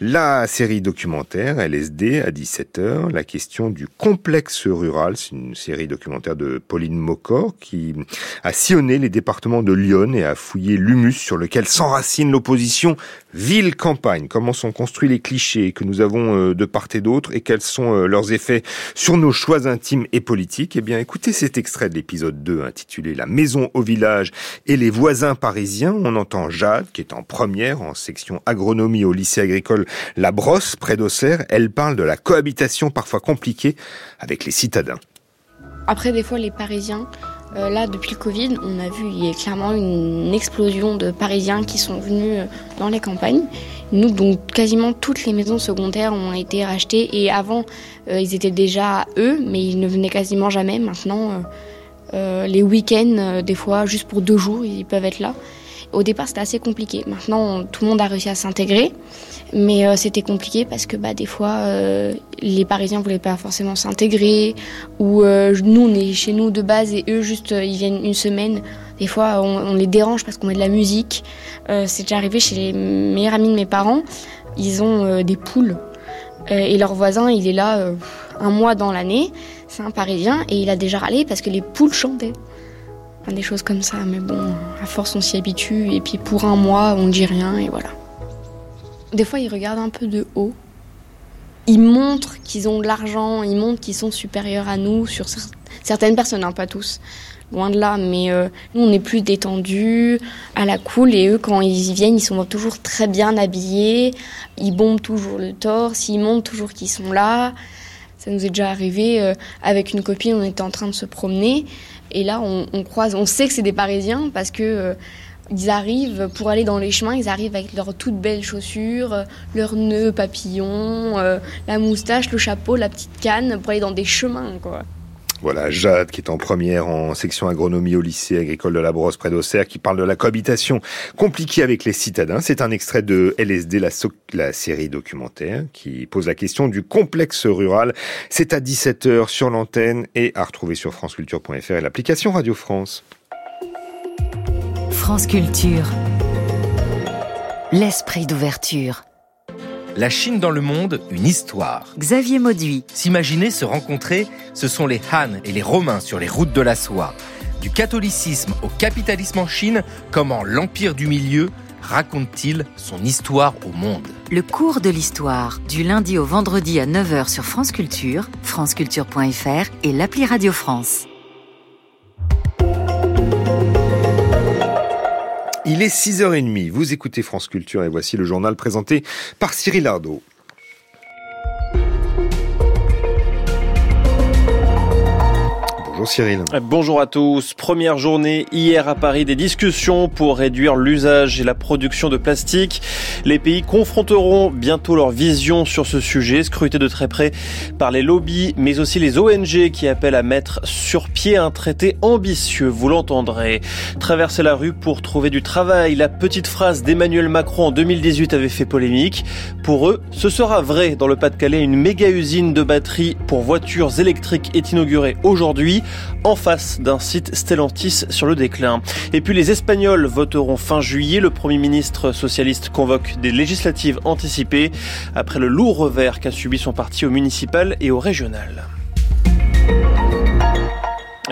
la série documentaire LSD à 17h, la question du complexe rural. C'est une série documentaire de Pauline Mocor qui a sillonné les départements de Lyon et a fouillé l'humus sur lequel s'enracine l'opposition ville-campagne. Comment sont construits les clichés que nous avons euh, de part et d'autre et quels sont euh, leurs effets sur nos choix intimes et politiques? Eh bien, écoutez cet extrait de l'épisode 2 intitulé La maison au village et les voisins parisiens. On entend Jade, qui est en première en section agronomie au lycée agricole La Brosse, près d'Auxerre. Elle parle de la cohabitation parfois compliquée avec les citadins. Après, des fois, les Parisiens euh, là, depuis le Covid, on a vu il y a clairement une explosion de Parisiens qui sont venus euh, dans les campagnes. Nous, donc quasiment toutes les maisons secondaires ont été rachetées et avant, euh, ils étaient déjà eux, mais ils ne venaient quasiment jamais. Maintenant, les week-ends, des fois, juste pour deux jours, ils peuvent être là. Au départ, c'était assez compliqué. Maintenant, tout le monde a réussi à s'intégrer. Mais euh, c'était compliqué parce que bah, des fois, euh, les Parisiens voulaient pas forcément s'intégrer. Ou euh, nous, on est chez nous de base et eux, juste, ils viennent une semaine. Des fois, on, les dérange parce qu'on met de la musique. c'est déjà arrivé chez les meilleurs amis de mes parents. Ils ont des poules. et leur voisin, il est là un mois dans l'année. C'est un Parisien et il a déjà râlé parce que les poules chantaient des choses comme ça. Mais bon, à force, on s'y habitue. Et puis pour un mois, on dit rien et voilà. Des fois, ils regardent un peu de haut. Ils montrent qu'ils ont de l'argent, ils montrent qu'ils sont supérieurs à nous sur certaines personnes, hein, pas tous. Loin de là, mais euh, nous on est plus détendus, à la cool, et eux quand ils y viennent, ils sont toujours très bien habillés, ils bombent toujours le torse, ils montrent toujours qu'ils sont là. Ça nous est déjà arrivé euh, avec une copine, on était en train de se promener, et là, on, croise, on sait que c'est des Parisiens parce que euh, ils arrivent pour aller dans les chemins, ils arrivent avec leurs toutes belles chaussures, euh, leurs nœuds papillons, euh, la moustache, le chapeau, la petite canne pour aller dans des chemins, quoi. Voilà, Jade, qui est en première en section agronomie au lycée agricole de la Brosse près d'Auxerre, qui parle de la cohabitation compliquée avec les citadins. C'est un extrait de LSD, la, série documentaire, qui pose la question du complexe rural. C'est à 17h sur l'antenne et à retrouver sur franceculture.fr et l'application Radio France. France Culture. L'esprit d'ouverture. La Chine dans le monde, une histoire. Xavier Mauduit. S'imaginer se rencontrer, ce sont les Han et les Romains sur les routes de la soie. Du catholicisme au capitalisme en Chine, comment l'Empire du Milieu raconte-t-il son histoire au monde Le cours de l'histoire, du lundi au vendredi à 9h sur France Culture, franceculture.fr et l'appli Radio France. Il est 6h30, vous écoutez France Culture et voici le journal présenté par Cyril Ardo. Bonjour Cyril. Bonjour à tous. Première journée hier à Paris des discussions pour réduire l'usage et la production de plastique. Les pays confronteront bientôt leur vision sur ce sujet, scruté de très près par les lobbies, mais aussi les ONG qui appellent à mettre sur pied un traité ambitieux, vous l'entendrez. Traverser la rue pour trouver du travail, la petite phrase d'Emmanuel Macron en 2018 avait fait polémique. Pour eux, ce sera vrai. Dans le Pas-de-Calais, une méga usine de batteries pour voitures électriques est inaugurée aujourd'hui en face d'un site Stellantis sur le déclin. Et puis les Espagnols voteront fin juillet. Le Premier ministre socialiste convoque des législatives anticipées après le lourd revers qu'a subi son parti au municipal et au régional.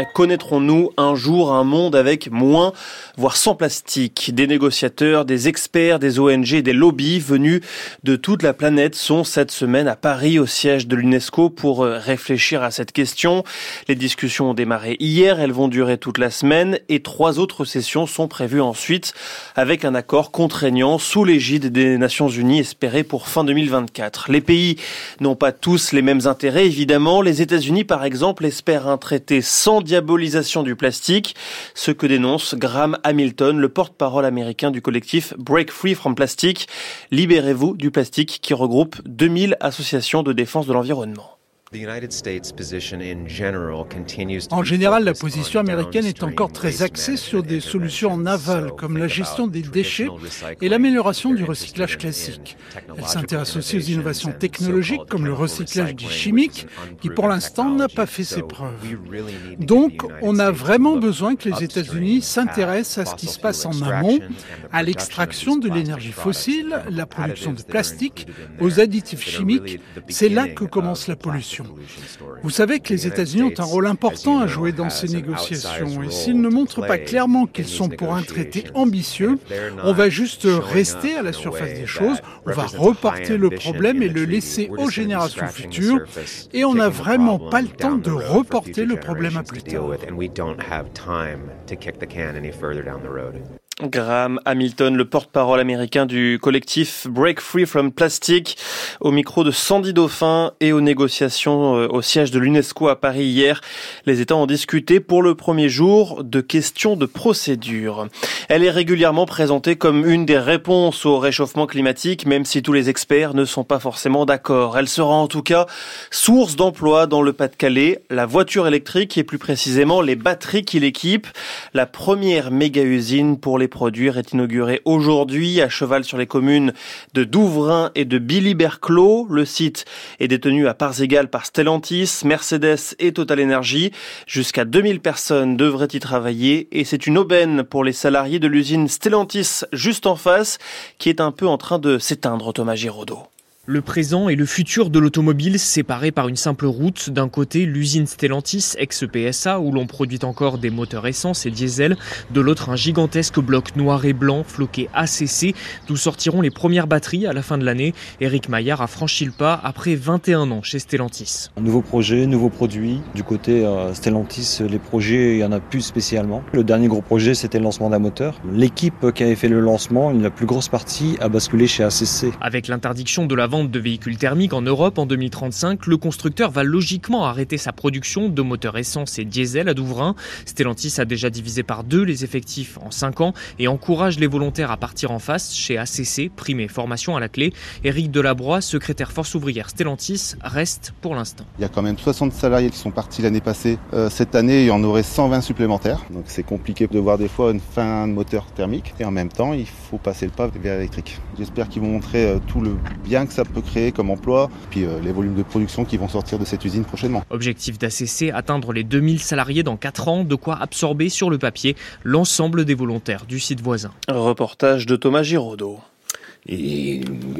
Connaîtrons-nous un jour un monde avec moins, voire sans plastique? Des négociateurs, des experts, des ONG, des lobbies venus de toute la planète sont cette semaine à Paris au siège de l'UNESCO pour euh, réfléchir à cette question. Les discussions ont démarré hier, elles vont durer toute la semaine et trois autres sessions sont prévues ensuite avec un accord contraignant sous l'égide des Nations Unies espéré pour fin 2024. Les pays n'ont pas tous les mêmes intérêts évidemment. Les États-Unis par exemple espèrent un traité sans diabolisation du plastique, ce que dénonce Graham Hamilton, le porte-parole américain du collectif Break Free from Plastic. Libérez-vous du plastique qui regroupe 2000 associations de défense de l'environnement. En général, la position américaine est encore très axée sur des solutions en aval, comme la gestion des déchets et l'amélioration du recyclage classique. Elle s'intéresse aussi aux innovations technologiques, comme le recyclage dit chimique, qui pour l'instant n'a pas fait ses preuves. Donc, on a vraiment besoin que les États-Unis s'intéressent à ce qui se passe en amont, à l'extraction de l'énergie fossile, la production de plastique, aux additifs chimiques. C'est là que commence la pollution. Vous savez que les États-Unis ont un rôle important à jouer dans ces négociations et s'ils ne montrent pas clairement qu'ils sont pour un traité ambitieux, on va juste rester à la surface des choses, on va reporter le problème et le laisser aux générations futures et on n'a vraiment pas le temps de reporter le problème à plus tard. Graham Hamilton, le porte-parole américain du collectif Break Free from Plastic, au micro de Sandy Dauphin et aux négociations euh, au siège de l'UNESCO à Paris hier. Les États ont discuté pour le premier jour de questions de procédure. Elle est régulièrement présentée comme une des réponses au réchauffement climatique, même si tous les experts ne sont pas forcément d'accord. Elle sera en tout cas source d'emploi dans le Pas-de-Calais, la voiture électrique et plus précisément les batteries qui l'équipent. La première méga-usine pour les produire est inaugurée aujourd'hui à cheval sur les communes de Douvrin et de Billy-Berclos. Le site est détenu à parts égales par Stellantis, Mercedes et Total Energy. Jusqu'à 2000 personnes devraient y travailler et c'est une aubaine pour les salariés de l'usine Stellantis juste en face qui est un peu en train de s'éteindre, Thomas Giraudot. Le présent et le futur de l'automobile séparés par une simple route. D'un côté, l'usine Stellantis, ex-PSA, où l'on produit encore des moteurs essence et diesel. De l'autre, un gigantesque bloc noir et blanc floqué ACC, d'où sortiront les premières batteries à la fin de l'année. Eric Maillard a franchi le pas après 21 ans chez Stellantis. Nouveau projet, nouveau produit. Du côté euh, Stellantis, les projets, il y en a plus spécialement. Le dernier gros projet, c'était le lancement d'un moteur. L'équipe qui avait fait le lancement, la plus grosse partie, a basculé chez ACC. Avec l'interdiction de la vente vente de véhicules thermiques en Europe en 2035, le constructeur va logiquement arrêter sa production de moteurs essence et diesel à Douvrin. Stellantis a déjà divisé par deux les effectifs en 5 ans et encourage les volontaires à partir en face chez ACC, prime et formation à la clé. Éric Delabroix, secrétaire force ouvrière Stellantis, reste pour l'instant. Il y a quand même 60 salariés qui sont partis l'année passée. Euh, cette année, il y en aurait 120 supplémentaires. Donc c'est compliqué de voir des fois une fin de moteur thermique. Et en même temps, il faut passer le pas vers l'électrique. J'espère qu'ils vont montrer euh, tout le bien que ça peut créer comme emploi, puis euh, les volumes de production qui vont sortir de cette usine prochainement. Objectif d'ACC, atteindre les 2000 salariés dans 4 ans, de quoi absorber sur le papier l'ensemble des volontaires du site voisin. Reportage de Thomas Giraudot.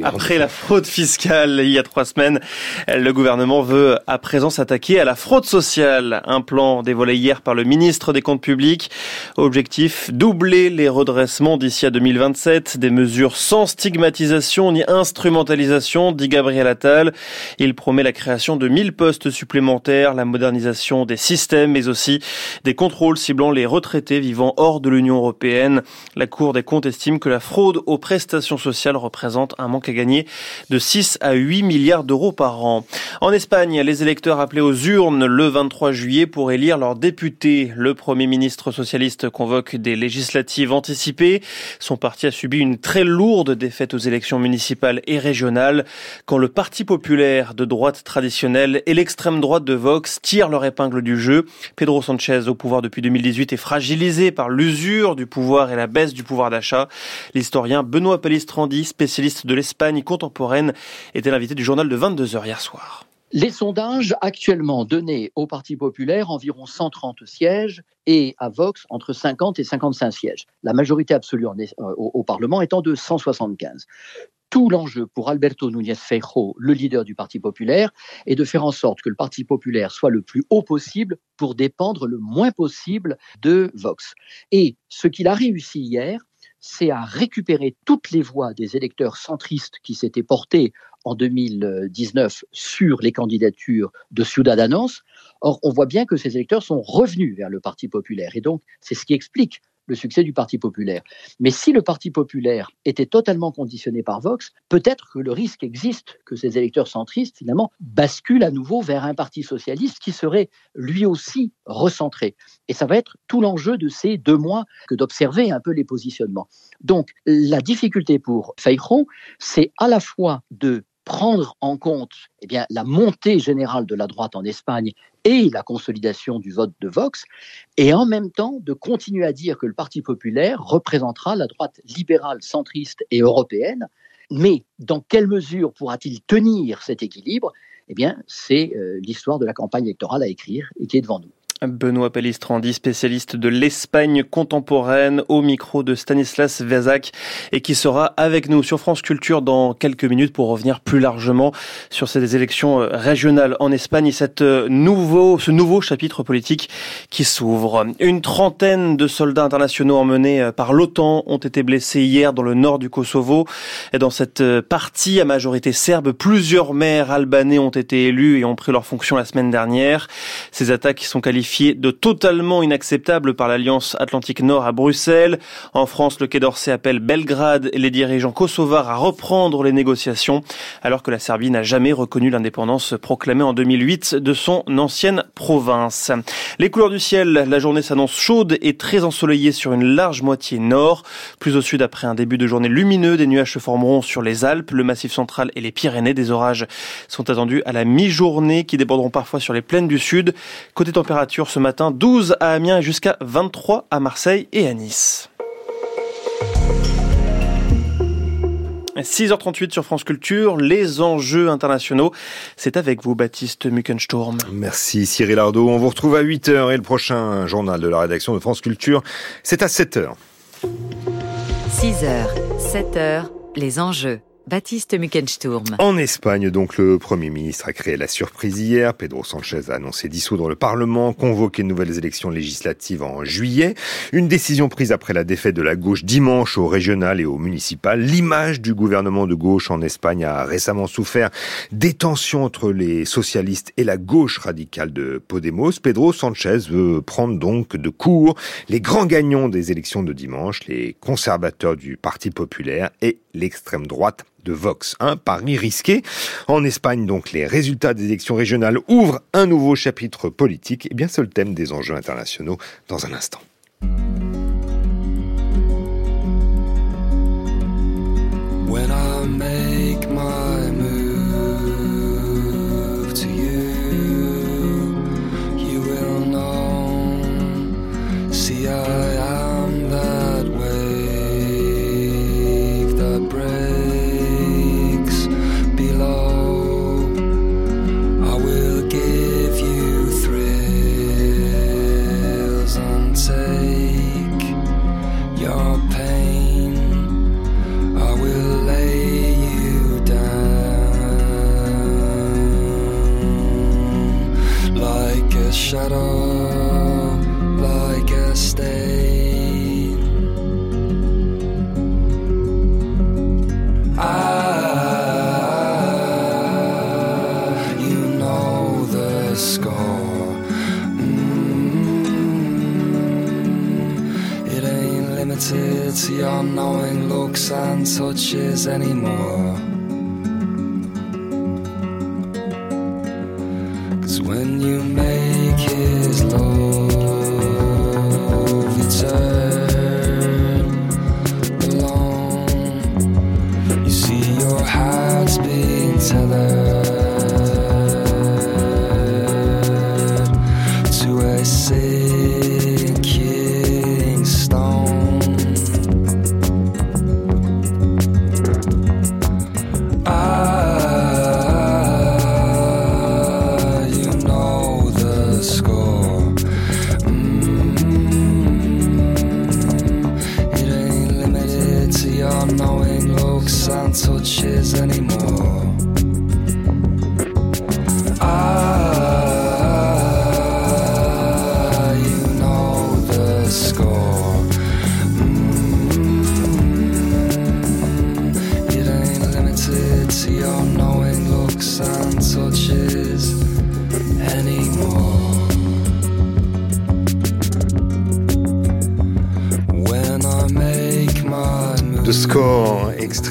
Après la fraude fiscale il y a trois semaines, le gouvernement veut à présent s'attaquer à la fraude sociale. Un plan dévoilé hier par le ministre des Comptes publics. Objectif, doubler les redressements d'ici à 2027. Des mesures sans stigmatisation ni instrumentalisation, dit Gabriel Attal. Il promet la création de 1000 postes supplémentaires, la modernisation des systèmes, mais aussi des contrôles ciblant les retraités vivant hors de l'Union européenne. La Cour des comptes estime que la fraude aux prestations sociales représente un manque à gagner de 6 à 8 milliards d'euros par an. En Espagne, les électeurs appelés aux urnes le 23 juillet pour élire leurs députés. Le Premier ministre socialiste convoque des législatives anticipées. Son parti a subi une très lourde défaite aux élections municipales et régionales quand le Parti populaire de droite traditionnelle et l'extrême droite de Vox tirent leur épingle du jeu. Pedro Sanchez, au pouvoir depuis 2018, est fragilisé par l'usure du pouvoir et la baisse du pouvoir d'achat. L'historien Benoît Pellistrandi spécialiste de l'Espagne contemporaine, était l'invité du journal de 22h hier soir. Les sondages actuellement donnés au Parti populaire environ 130 sièges et à Vox entre 50 et 55 sièges. La majorité absolue euh, au, au, Parlement étant de 175. Tout l'enjeu pour Alberto Núñez Feijóo, le leader du Parti populaire, est de faire en sorte que le Parti populaire soit le plus haut possible pour dépendre le moins possible de Vox. Et ce qu'il a réussi hier, c'est à récupérer toutes les voix des électeurs centristes qui s'étaient portés en 2019 sur les candidatures de Ciudadanos. Or, on voit bien que ces électeurs sont revenus vers le Parti populaire. Et donc, c'est ce qui explique le succès du Parti populaire. Mais si le Parti populaire était totalement conditionné par Vox, peut-être que le risque existe que ces électeurs centristes, finalement, basculent à nouveau vers un Parti socialiste qui serait lui aussi recentré. Et ça va être tout l'enjeu de ces deux mois que d'observer un peu les positionnements. Donc, la difficulté pour Feijóo, c'est à la fois de prendre en compte eh bien, la montée générale de la droite en Espagne et la consolidation du vote de Vox, et en même temps de continuer à dire que le Parti populaire représentera la droite libérale, centriste et européenne. Mais dans quelle mesure pourra-t-il tenir cet équilibre? Eh bien, c'est euh, l'histoire de la campagne électorale à écrire et qui est devant nous. Benoît Pellistrandi, spécialiste de l'Espagne contemporaine, au micro de Stanislas Vezak, et qui sera avec nous sur France Culture dans quelques minutes pour revenir plus largement sur ces élections euh, régionales en Espagne et cette euh, nouveau, ce nouveau chapitre politique qui s'ouvre. Une trentaine de soldats internationaux emmenés euh, par l'OTAN ont été blessés hier dans le nord du Kosovo. Et dans cette partie à majorité serbe, plusieurs maires albanais ont été élus et ont pris leurs fonctions la semaine dernière. Ces attaques sont qualifiées de totalement inacceptable par l'Alliance Atlantique Nord à Bruxelles. En France, le Quai d'Orsay appelle Belgrade et les dirigeants kosovars à reprendre les négociations, alors que la Serbie n'a jamais reconnu l'indépendance proclamée en 2008 de son ancienne province. Les couleurs du ciel, la journée s'annonce chaude et très ensoleillée sur une large moitié nord. Plus au sud, après un début de journée lumineux, des nuages se formeront sur les Alpes, le Massif central et les Pyrénées. Des orages sont attendus à la mi-journée qui déborderont parfois sur les plaines du sud. Côté température, ce matin, 12 à Amiens jusqu'à 23 à Marseille et à Nice. 6h38 sur France Culture, les enjeux internationaux. C'est avec vous, Baptiste Muckensturm. Merci Cyril Ardo. On vous retrouve à 8h et le prochain journal de la rédaction de France Culture, c'est à 7h. 6h, 7h, les enjeux. En Espagne, donc, le Premier ministre a créé la surprise hier. Pedro Sanchez a annoncé dissoudre le Parlement, convoquer de nouvelles élections législatives en juillet. Une décision prise après la défaite de la gauche dimanche au régional et au municipal. L'image du gouvernement de gauche en Espagne a récemment souffert des tensions entre les socialistes et la gauche radicale de Podemos. Pedro Sanchez veut prendre donc de court les grands gagnants des élections de dimanche, les conservateurs du Parti populaire et l'extrême droite de Vox. Un pari risqué. En Espagne, donc, les résultats des élections régionales ouvrent un nouveau chapitre politique. Et bien, c'est le thème des enjeux internationaux dans un instant. X until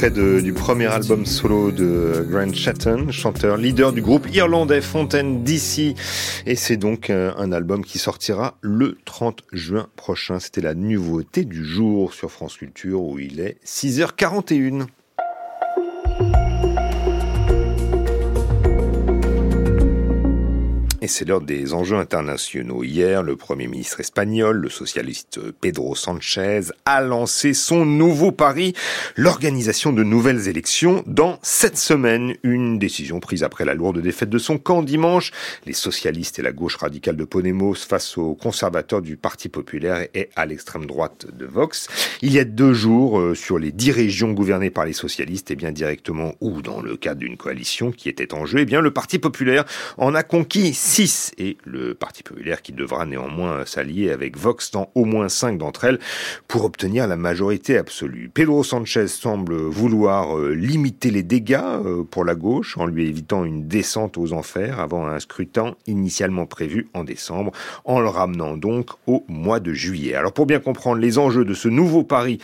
du premier album solo de Grant Chatton, chanteur leader du groupe irlandais Fontaine DC. Et c'est donc euh, un album qui sortira le 30 juin prochain. C'était la nouveauté du jour sur France Culture où il est 6h41. Et c'est l'heure des enjeux internationaux. Hier, le Premier ministre espagnol, le socialiste Pedro Sanchez, a lancé son nouveau pari, l'organisation de nouvelles élections dans sept semaines. Une décision prise après la lourde défaite de son camp dimanche. Les socialistes et la gauche radicale de Podemos face aux conservateurs du Parti populaire et à l'extrême droite de Vox. Il y a deux jours, euh, sur les dix régions gouvernées par les socialistes, et bien directement ou dans le cadre d'une coalition qui était en jeu, et bien le Parti populaire en a conquis 6 et le Parti populaire qui devra néanmoins s'allier avec Vox dans au moins 5 d'entre elles pour obtenir la majorité absolue. Pedro Sanchez semble vouloir euh, limiter les dégâts euh, pour la gauche en lui évitant une descente aux enfers avant un scrutin initialement prévu en décembre, en le ramenant donc au mois de juillet. Alors pour bien comprendre les enjeux de ce nouveau pari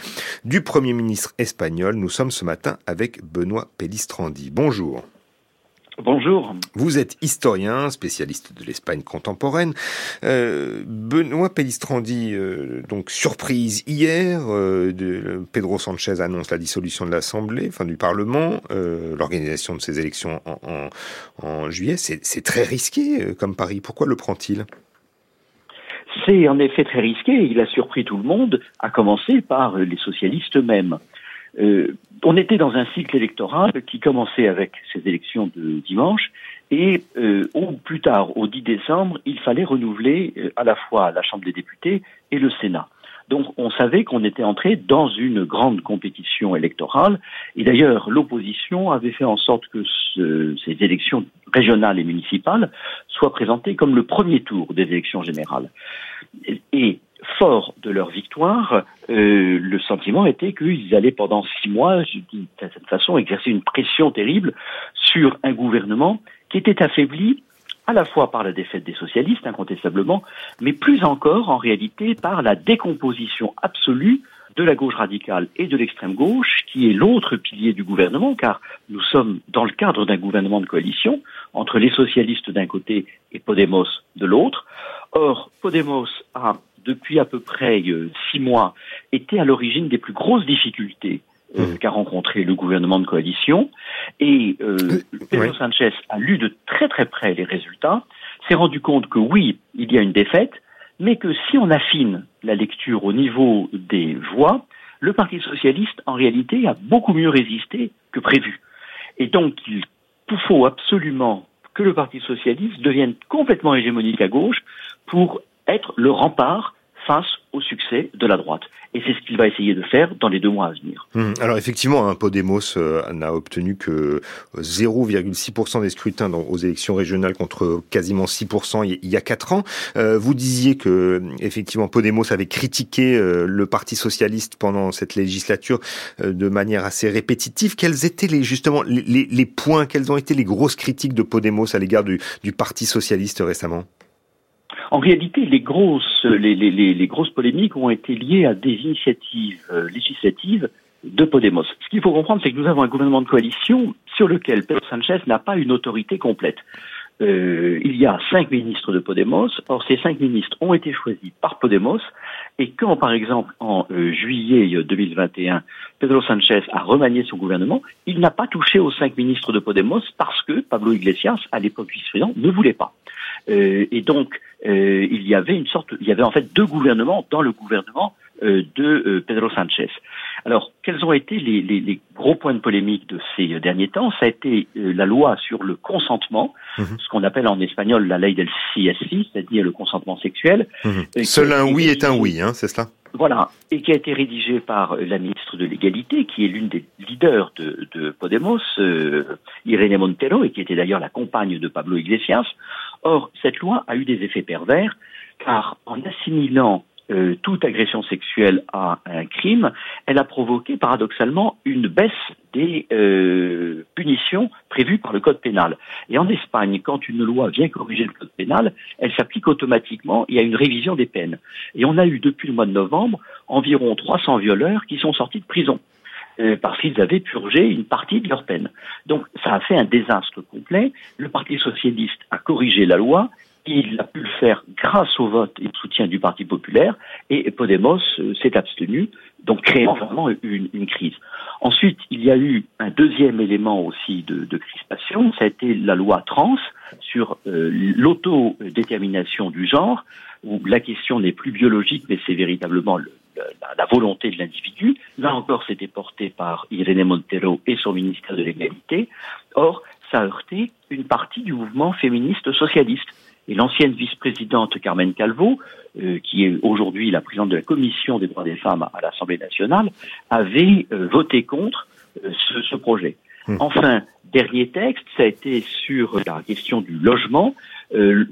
du Premier ministre espagnol, nous sommes ce matin avec Benoît Pellistrandi. Bonjour. Bonjour. Vous êtes historien, spécialiste de l'Espagne contemporaine. Euh, Benoît Pellistrandi, euh, donc surprise hier, euh, de, Pedro Sanchez annonce la dissolution de l'Assemblée, enfin du Parlement, l'organisation de ces élections en, en, en juillet. C'est très risqué comme pari. Pourquoi le prend-il? C'est en effet très risqué. Il a surpris tout le monde, à commencer par les socialistes eux-mêmes. Euh, on était dans un cycle électoral qui commençait avec ces élections de dimanche et euh, au plus tard, au 10 décembre, il fallait renouveler euh, à la fois la Chambre des députés et le Sénat. Donc on savait qu'on était entré dans une grande compétition électorale et d'ailleurs l'opposition avait fait en sorte que ce, ces élections régionales et municipales soient présentées comme le premier tour des élections générales. Et, fort de leur victoire, euh, le sentiment était qu'ils allaient pendant six mois, de cette façon, exercer une pression terrible sur un gouvernement qui était affaibli à la fois par la défaite des socialistes, incontestablement, mais plus encore, en réalité, par la décomposition absolue de la gauche radicale et de l'extrême gauche, qui est l'autre pilier du gouvernement, car nous sommes dans le cadre d'un gouvernement de coalition entre les socialistes d'un côté et Podemos de l'autre. Or, Podemos a, depuis à peu près euh, six mois, été à l'origine des plus grosses difficultés euh, qu'a rencontré le gouvernement de coalition. Et euh, Pedro Sanchez a lu de très très près les résultats, s'est rendu compte que oui, il y a une défaite, mais que si on affine la lecture au niveau des voix, le Parti socialiste, en réalité, a beaucoup mieux résisté que prévu. Et donc, il faut absolument que le Parti socialiste devienne complètement hégémonique à gauche pour être le rempart face au succès de la droite. Et c'est ce qu'il va essayer de faire dans les deux mois à venir. Hum, alors effectivement, un Podemos euh, n'a obtenu que 0,6% des scrutins aux élections régionales contre quasiment 6% il y a quatre ans. Euh, vous disiez que effectivement Podemos avait critiqué euh, le Parti socialiste pendant cette législature de manière assez répétitive. Quels étaient les justement les, points, quelles ont été les grosses critiques de Podemos à l'égard du Parti socialiste récemment? En réalité, les grosses, les, les, les, grosses polémiques ont été liées à des initiatives euh, législatives de Podemos. Ce qu'il faut comprendre, c'est que nous avons un gouvernement de coalition sur lequel Pedro Sanchez n'a pas une autorité complète. Euh, il y a cinq ministres de Podemos. Or, ces cinq ministres ont été choisis par Podemos. Et quand, par exemple, en euh, juillet 2021, Pedro Sanchez a remanié son gouvernement, il n'a pas touché aux cinq ministres de Podemos parce que Pablo Iglesias, à l'époque vice-président, ne voulait pas. Euh, et donc, euh, il y avait une sorte, il y avait en fait deux gouvernements dans le gouvernement euh, de Pedro Sanchez. Alors, quels ont été les, les, les, gros points de polémique de ces derniers temps? Ça a été la loi sur le consentement, mhm. ce qu'on appelle en espagnol la ley del CSI, c'est-à-dire le consentement sexuel. Mhm. Seul un oui est un oui, hein, c'est cela? Voilà, et qui a été rédigé par la ministre de l'égalité, qui est l'une des leaders de, de Podemos, euh, Irene Montero, et qui était d'ailleurs la compagne de Pablo Iglesias. Or, cette loi a eu des effets pervers, car en assimilant euh, toute agression sexuelle à un crime, elle a provoqué paradoxalement une baisse des euh, punitions prévues par le code pénal. Et en Espagne, quand une loi vient corriger le code pénal, elle s'applique automatiquement, il y a une révision des peines. Et on a eu depuis le mois de novembre environ 300 violeurs qui sont sortis de prison euh, parce qu'ils avaient purgé une partie de leur peine. Donc ça a fait un désastre complet. Le Parti socialiste a corrigé la loi il a pu le faire grâce au vote et au soutien du Parti populaire, et Podemos euh, s'est abstenu, donc créant vraiment une, crise. Ensuite, il y a eu un deuxième élément aussi de, de crispation, ça a été la loi trans sur euh, l'autodétermination du genre, où la question n'est plus biologique, mais c'est véritablement le, la, la, volonté de l'individu. Là encore, c'était porté par Irene Montero et son ministère de l'égalité. Or, ça a heurté une partie du mouvement féministe socialiste et l'ancienne vice-présidente Carmen Calvo, euh, qui est aujourd'hui la présidente de la commission des droits des femmes à l'Assemblée nationale, avait euh, voté contre euh, ce, ce, projet. Mmh. Enfin, dernier texte, ça a été sur la question du logement.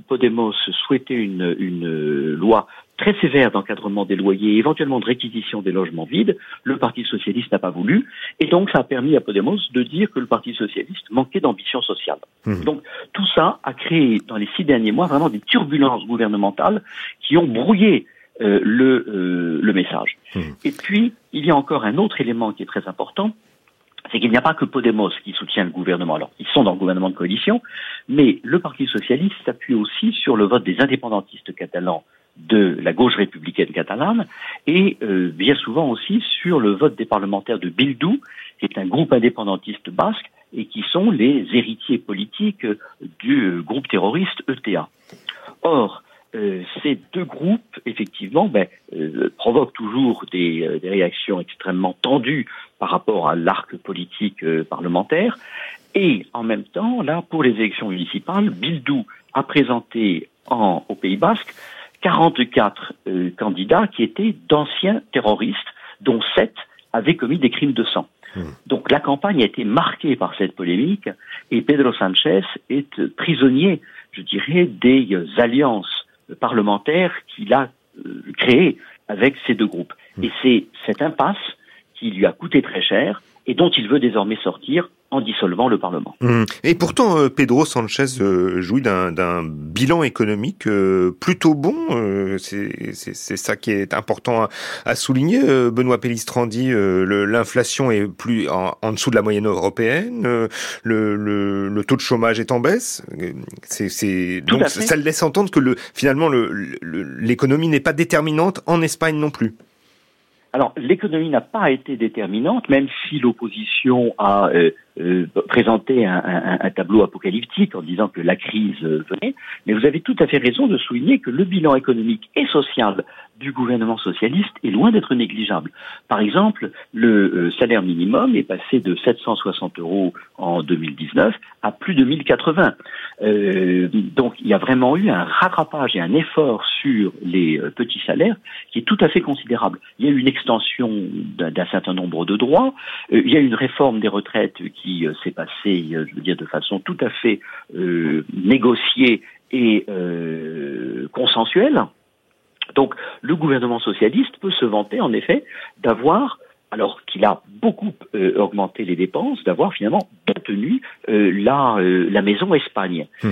Podemos souhaitait une, une loi très sévère d'encadrement des loyers, éventuellement de réquisition des logements vides. Le Parti socialiste n'a pas voulu, et donc ça a permis à Podemos de dire que le Parti socialiste manquait d'ambition sociale. Mmh. Donc tout ça a créé dans les six derniers mois vraiment des turbulences gouvernementales qui ont brouillé euh, le, euh, le message. Mmh. Et puis il y a encore un autre élément qui est très important, c'est qu'il n'y a pas que Podemos qui soutient le gouvernement. Alors, ils sont dans le gouvernement de coalition, mais le Parti socialiste s'appuie aussi sur le vote des indépendantistes catalans de la gauche républicaine catalane et euh, bien souvent aussi sur le vote des parlementaires de Bildu, qui est un groupe indépendantiste basque et qui sont les héritiers politiques du groupe terroriste ETA. Or, euh, ces deux groupes, effectivement, ben, euh, provoquent toujours des, euh, des, réactions extrêmement tendues par rapport à l'arc politique euh, parlementaire. Et en même temps, là, pour les élections municipales, Bildu a présenté en, au Pays Basque 44 euh, candidats qui étaient d'anciens terroristes, dont 7 avaient commis des crimes de sang. Mmh. Donc la campagne a été marquée par cette polémique et Pedro Sanchez est prisonnier, je dirais, des alliances parlementaires qu'il a euh, créées avec ces deux groupes. Mmh. Et c'est cette impasse qui lui a coûté très cher et dont il veut désormais sortir en dissolvant le Parlement. Mmh. Et pourtant, euh, Pedro Sanchez euh, jouit d'un bilan économique euh, plutôt bon. C'est ça qui est important à, souligner. Benoît Pellistrandi, l'inflation est plus en, dessous de la moyenne européenne. Le, le, taux de chômage est en baisse. C'est donc ça laisse entendre que le, finalement l'économie n'est pas déterminante en Espagne non plus. Alors, l'économie n'a pas été déterminante, même si l'opposition a euh, euh, présenté un, tableau apocalyptique en disant que la crise venait. Mais vous avez tout à fait raison de souligner que le bilan économique et social du gouvernement socialiste est loin d'être négligeable. Par exemple, le euh, salaire minimum est passé de 760 euros en 2019 à plus de 1080. Euh, donc il y a vraiment eu un rattrapage et un effort sur les euh, petits salaires qui est tout à fait considérable. Il y a eu une extension d'un certain nombre de droits, euh, il y a eu une réforme des retraites qui s'est passée, je veux dire, de façon tout à fait négociée et consensuelle. Donc le gouvernement socialiste peut se vanter en effet d'avoir alors qu'il a beaucoup euh, augmenté les dépenses, d'avoir finalement maintenu euh, la, euh, la maison Espagne. Mmh.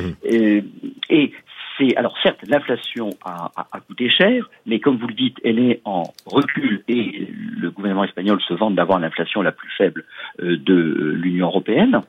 et c'est alors certes l'inflation a, a, coûté cher, mais comme vous le dites, elle est en recul et le gouvernement espagnol se vante d'avoir l'inflation la plus faible de l'Union européenne.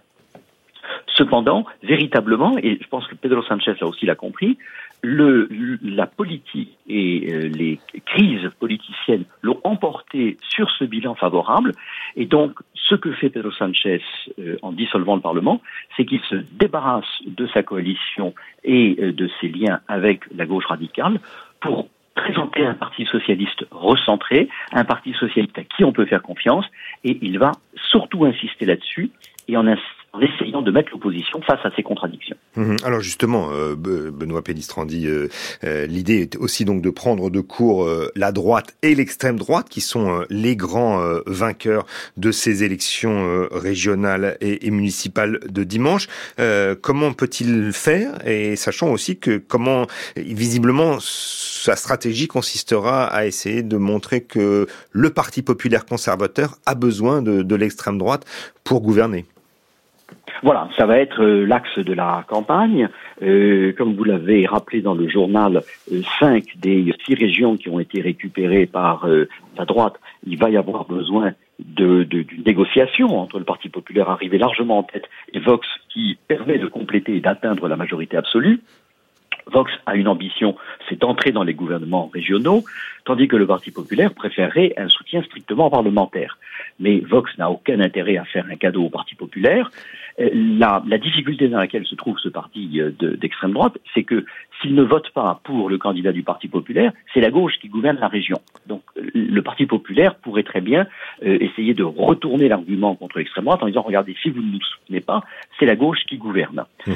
Cependant, véritablement, et je pense que Pedro Sanchez a aussi l'a compris, le, la politique et euh, les crises politiciennes l'ont emporté sur ce bilan favorable. Et donc, ce que fait Pedro Sanchez euh, en dissolvant le Parlement, c'est qu'il se débarrasse de sa coalition et euh, de ses liens avec la gauche radicale pour présenter un parti socialiste recentré, un parti socialiste à qui on peut faire confiance, et il va surtout insister là-dessus, et en, en essayant de mettre l'opposition face à ces contradictions. Mhm. Alors justement, euh, Benoît Pellistrandi, euh, euh, l'idée est aussi donc de prendre de court la droite et l'extrême droite, qui sont les grands vainqueurs de ces élections régionales et, municipales de dimanche. comment peut-il faire? Et sachant aussi que comment, visiblement, sa stratégie consistera à essayer de montrer que le Parti populaire conservateur a besoin de l'extrême droite pour gouverner. Voilà, ça va être euh, l'axe de la campagne. Euh, comme vous l'avez rappelé dans le journal, euh, cinq des six régions qui ont été récupérées par la droite, il va y avoir besoin d'une négociation entre le Parti populaire arrivé largement en tête et Vox qui permet de compléter et d'atteindre la majorité absolue. Vox a une ambition, c'est d'entrer dans les gouvernements régionaux, tandis que le Parti populaire préférerait un soutien strictement parlementaire. Mais Vox n'a aucun intérêt à faire un cadeau au Parti populaire. Euh, la, la difficulté dans laquelle se trouve ce parti euh, d'extrême droite, c'est que s'il ne vote pas pour le candidat du Parti populaire, c'est la gauche qui gouverne la région. Donc euh, le Parti populaire pourrait très bien essayer de retourner l'argument contre l'extrême droite en disant regardez, si vous ne nous soutenez pas, c'est la gauche qui gouverne. Mmh.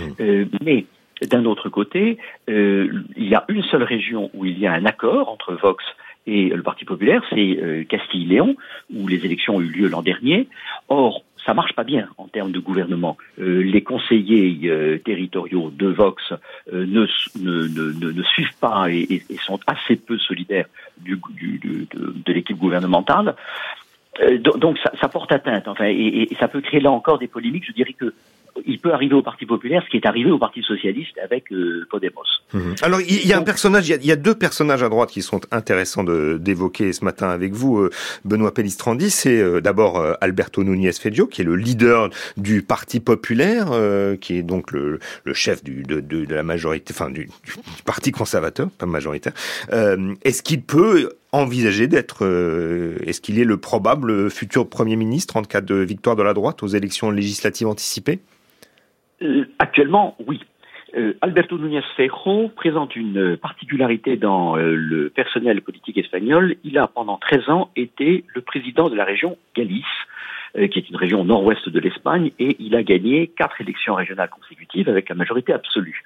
mais d'un autre côté, euh, il y a une seule région où il y a un accord entre Vox et le Parti populaire, c'est euh, Castille-Léon, où les élections ont eu lieu l'an dernier. Or, ça marche pas bien en termes de gouvernement. Euh, les conseillers territoriaux de Vox ne, suivent pas et, sont assez peu solidaires de, l'équipe gouvernementale. donc ça, ça, porte atteinte, enfin, et, et, ça peut créer là encore des polémiques. Je dirais que il peut arriver au Parti populaire ce qui est arrivé au Parti socialiste avec euh, Podemos. Mhm. Alors il y, a un personnage, il y deux personnages à droite qui sont intéressants d'évoquer ce matin avec vous, euh, Benoît Pellistrandi. C'est euh, d'abord Alberto Núñez Fedio, qui est le leader du Parti populaire, qui est donc le, chef du, de, de, la majorité, enfin du, du, Parti conservateur, pas majoritaire. Est-ce qu'il peut envisager d'être, est-ce qu'il est le probable futur Premier ministre en cas de victoire de la droite aux élections législatives anticipées? euh, actuellement, oui. Euh, Alberto Núñez Feijóo présente une particularité dans euh, le personnel politique espagnol. Il a pendant 13 ans été le président de la région Galice, qui est une région nord-ouest de l'Espagne, et il a gagné quatre élections régionales consécutives avec la majorité absolue.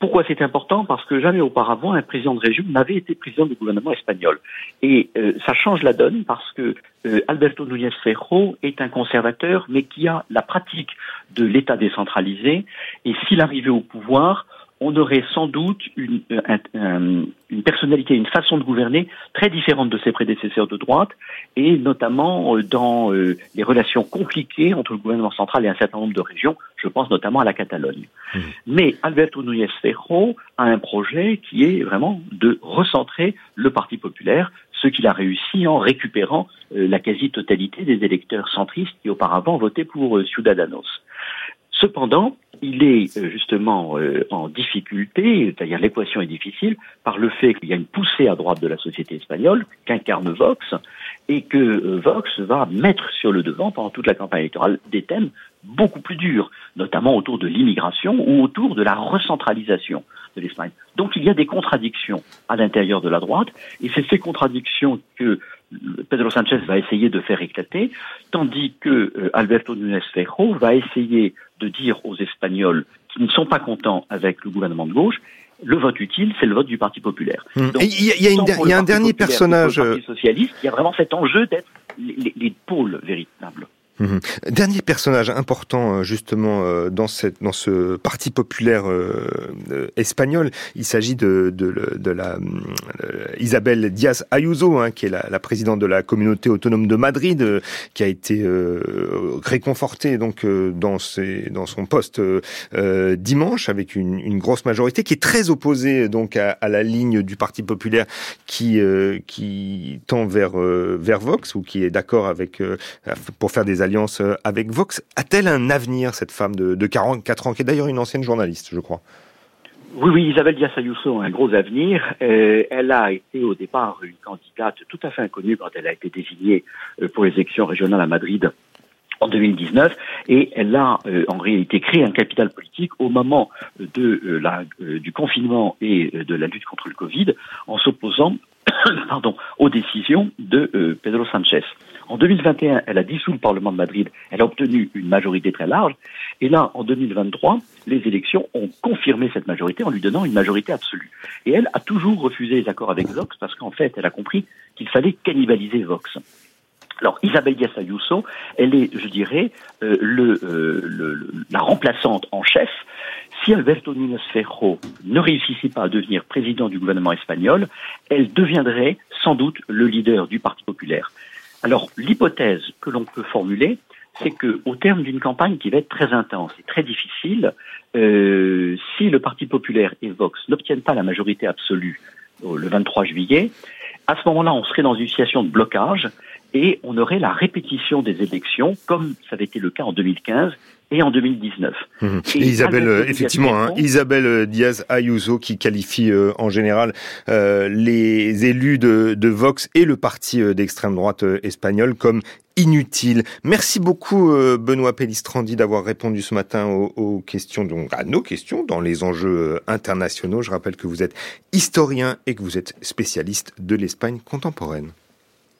Pourquoi c'est important? Parce que jamais auparavant, un président de région n'avait été président du gouvernement espagnol. Et euh, ça change la donne parce que euh, Alberto Núñez Ferro est un conservateur, mais qui a la pratique de l'État décentralisé. Et s'il arrivait au pouvoir, on aurait sans doute une, une personnalité, une façon de gouverner très différente de ses prédécesseurs de droite, et notamment dans les relations compliquées entre le gouvernement central et un certain nombre de régions, je pense notamment à la Catalogne. Mmh. Mais Alberto Núñez Ferro a un projet qui est vraiment de recentrer le Parti populaire, ce qu'il a réussi en récupérant la quasi-totalité des électeurs centristes qui auparavant votaient pour Ciudadanos. Cependant, il est euh, justement euh, en difficulté, c'est-à-dire l'équation est difficile, par le fait qu'il y a une poussée à droite de la société espagnole qu'incarne Vox, et que euh, Vox va mettre sur le devant pendant toute la campagne électorale des thèmes beaucoup plus durs, notamment autour de l'immigration ou autour de la recentralisation de l'Espagne. Donc il y a des contradictions à l'intérieur de la droite, et c'est ces contradictions que Pedro Sanchez va essayer de faire éclater, tandis que euh, Alberto Núñez Feijóo va essayer de dire aux Espagnols qui ne sont pas contents avec le gouvernement de gauche, le vote utile, c'est le vote du Parti populaire. Hum. Il y, a, un dernier personnage. Parti socialiste, il y a vraiment cet enjeu d'être les pôles véritables. Mhm. Dernier personnage important euh, justement euh, dans, cette, dans ce parti populaire euh, espagnol, il s'agit de, de, de, la Isabelle Diaz Ayuso, hein, qui est la, présidente de la communauté autonome de Madrid, qui a été réconfortée donc dans, ses, dans son poste dimanche avec une, grosse majorité, qui est très opposée donc à, la ligne du parti populaire qui qui tend vers vers Vox ou qui est d'accord avec pour faire des alliance euh, avec Vox. A-t-elle un avenir, cette femme de, de 44 ans, qui est d'ailleurs une ancienne journaliste, je crois? Oui, oui, Isabelle Diaz Ayuso a un gros avenir. Euh, elle a été au départ une candidate tout à fait inconnue quand elle a été désignée euh, pour les élections régionales à Madrid en 2019 et elle a en réalité créé un capital politique au moment de la, du confinement et de la lutte contre le Covid en s'opposant pardon, aux décisions de Pedro Sanchez. En 2021, elle a dissous le Parlement de Madrid, elle a obtenu une majorité très large, et là, en 2023, les élections ont confirmé cette majorité en lui donnant une majorité absolue. Et elle a toujours refusé les accords avec Vox parce qu'en fait, elle a compris qu'il fallait cannibaliser Vox. Alors Isabelle Díaz Ayuso, elle est, je dirais, euh, euh, la remplaçante en chef. Si Alberto Núñez Ferro ne réussissait pas à devenir président du gouvernement espagnol, elle deviendrait sans doute le leader du Parti populaire. Alors, l'hypothèse que l'on peut formuler, c'est que, au terme d'une campagne qui va être très intense et très difficile, euh, si le Parti populaire et Vox n'obtiennent pas la majorité absolue le 23 juillet, à ce moment-là, on serait dans une situation de blocage et on aurait la répétition des élections, comme ça avait été le cas en 2015 et en 2019. Mmh. Isabelle, euh, effectivement, hein, Isabelle euh, Diaz Ayuso qui qualifie euh, en général les élus de, de, Vox et le parti d'extrême droite espagnol comme inutiles. Merci beaucoup Benoît Pellistrandi d'avoir répondu ce matin aux, aux, questions, donc à nos questions dans les enjeux internationaux. Je rappelle que vous êtes historien et que vous êtes spécialiste de l'Espagne contemporaine.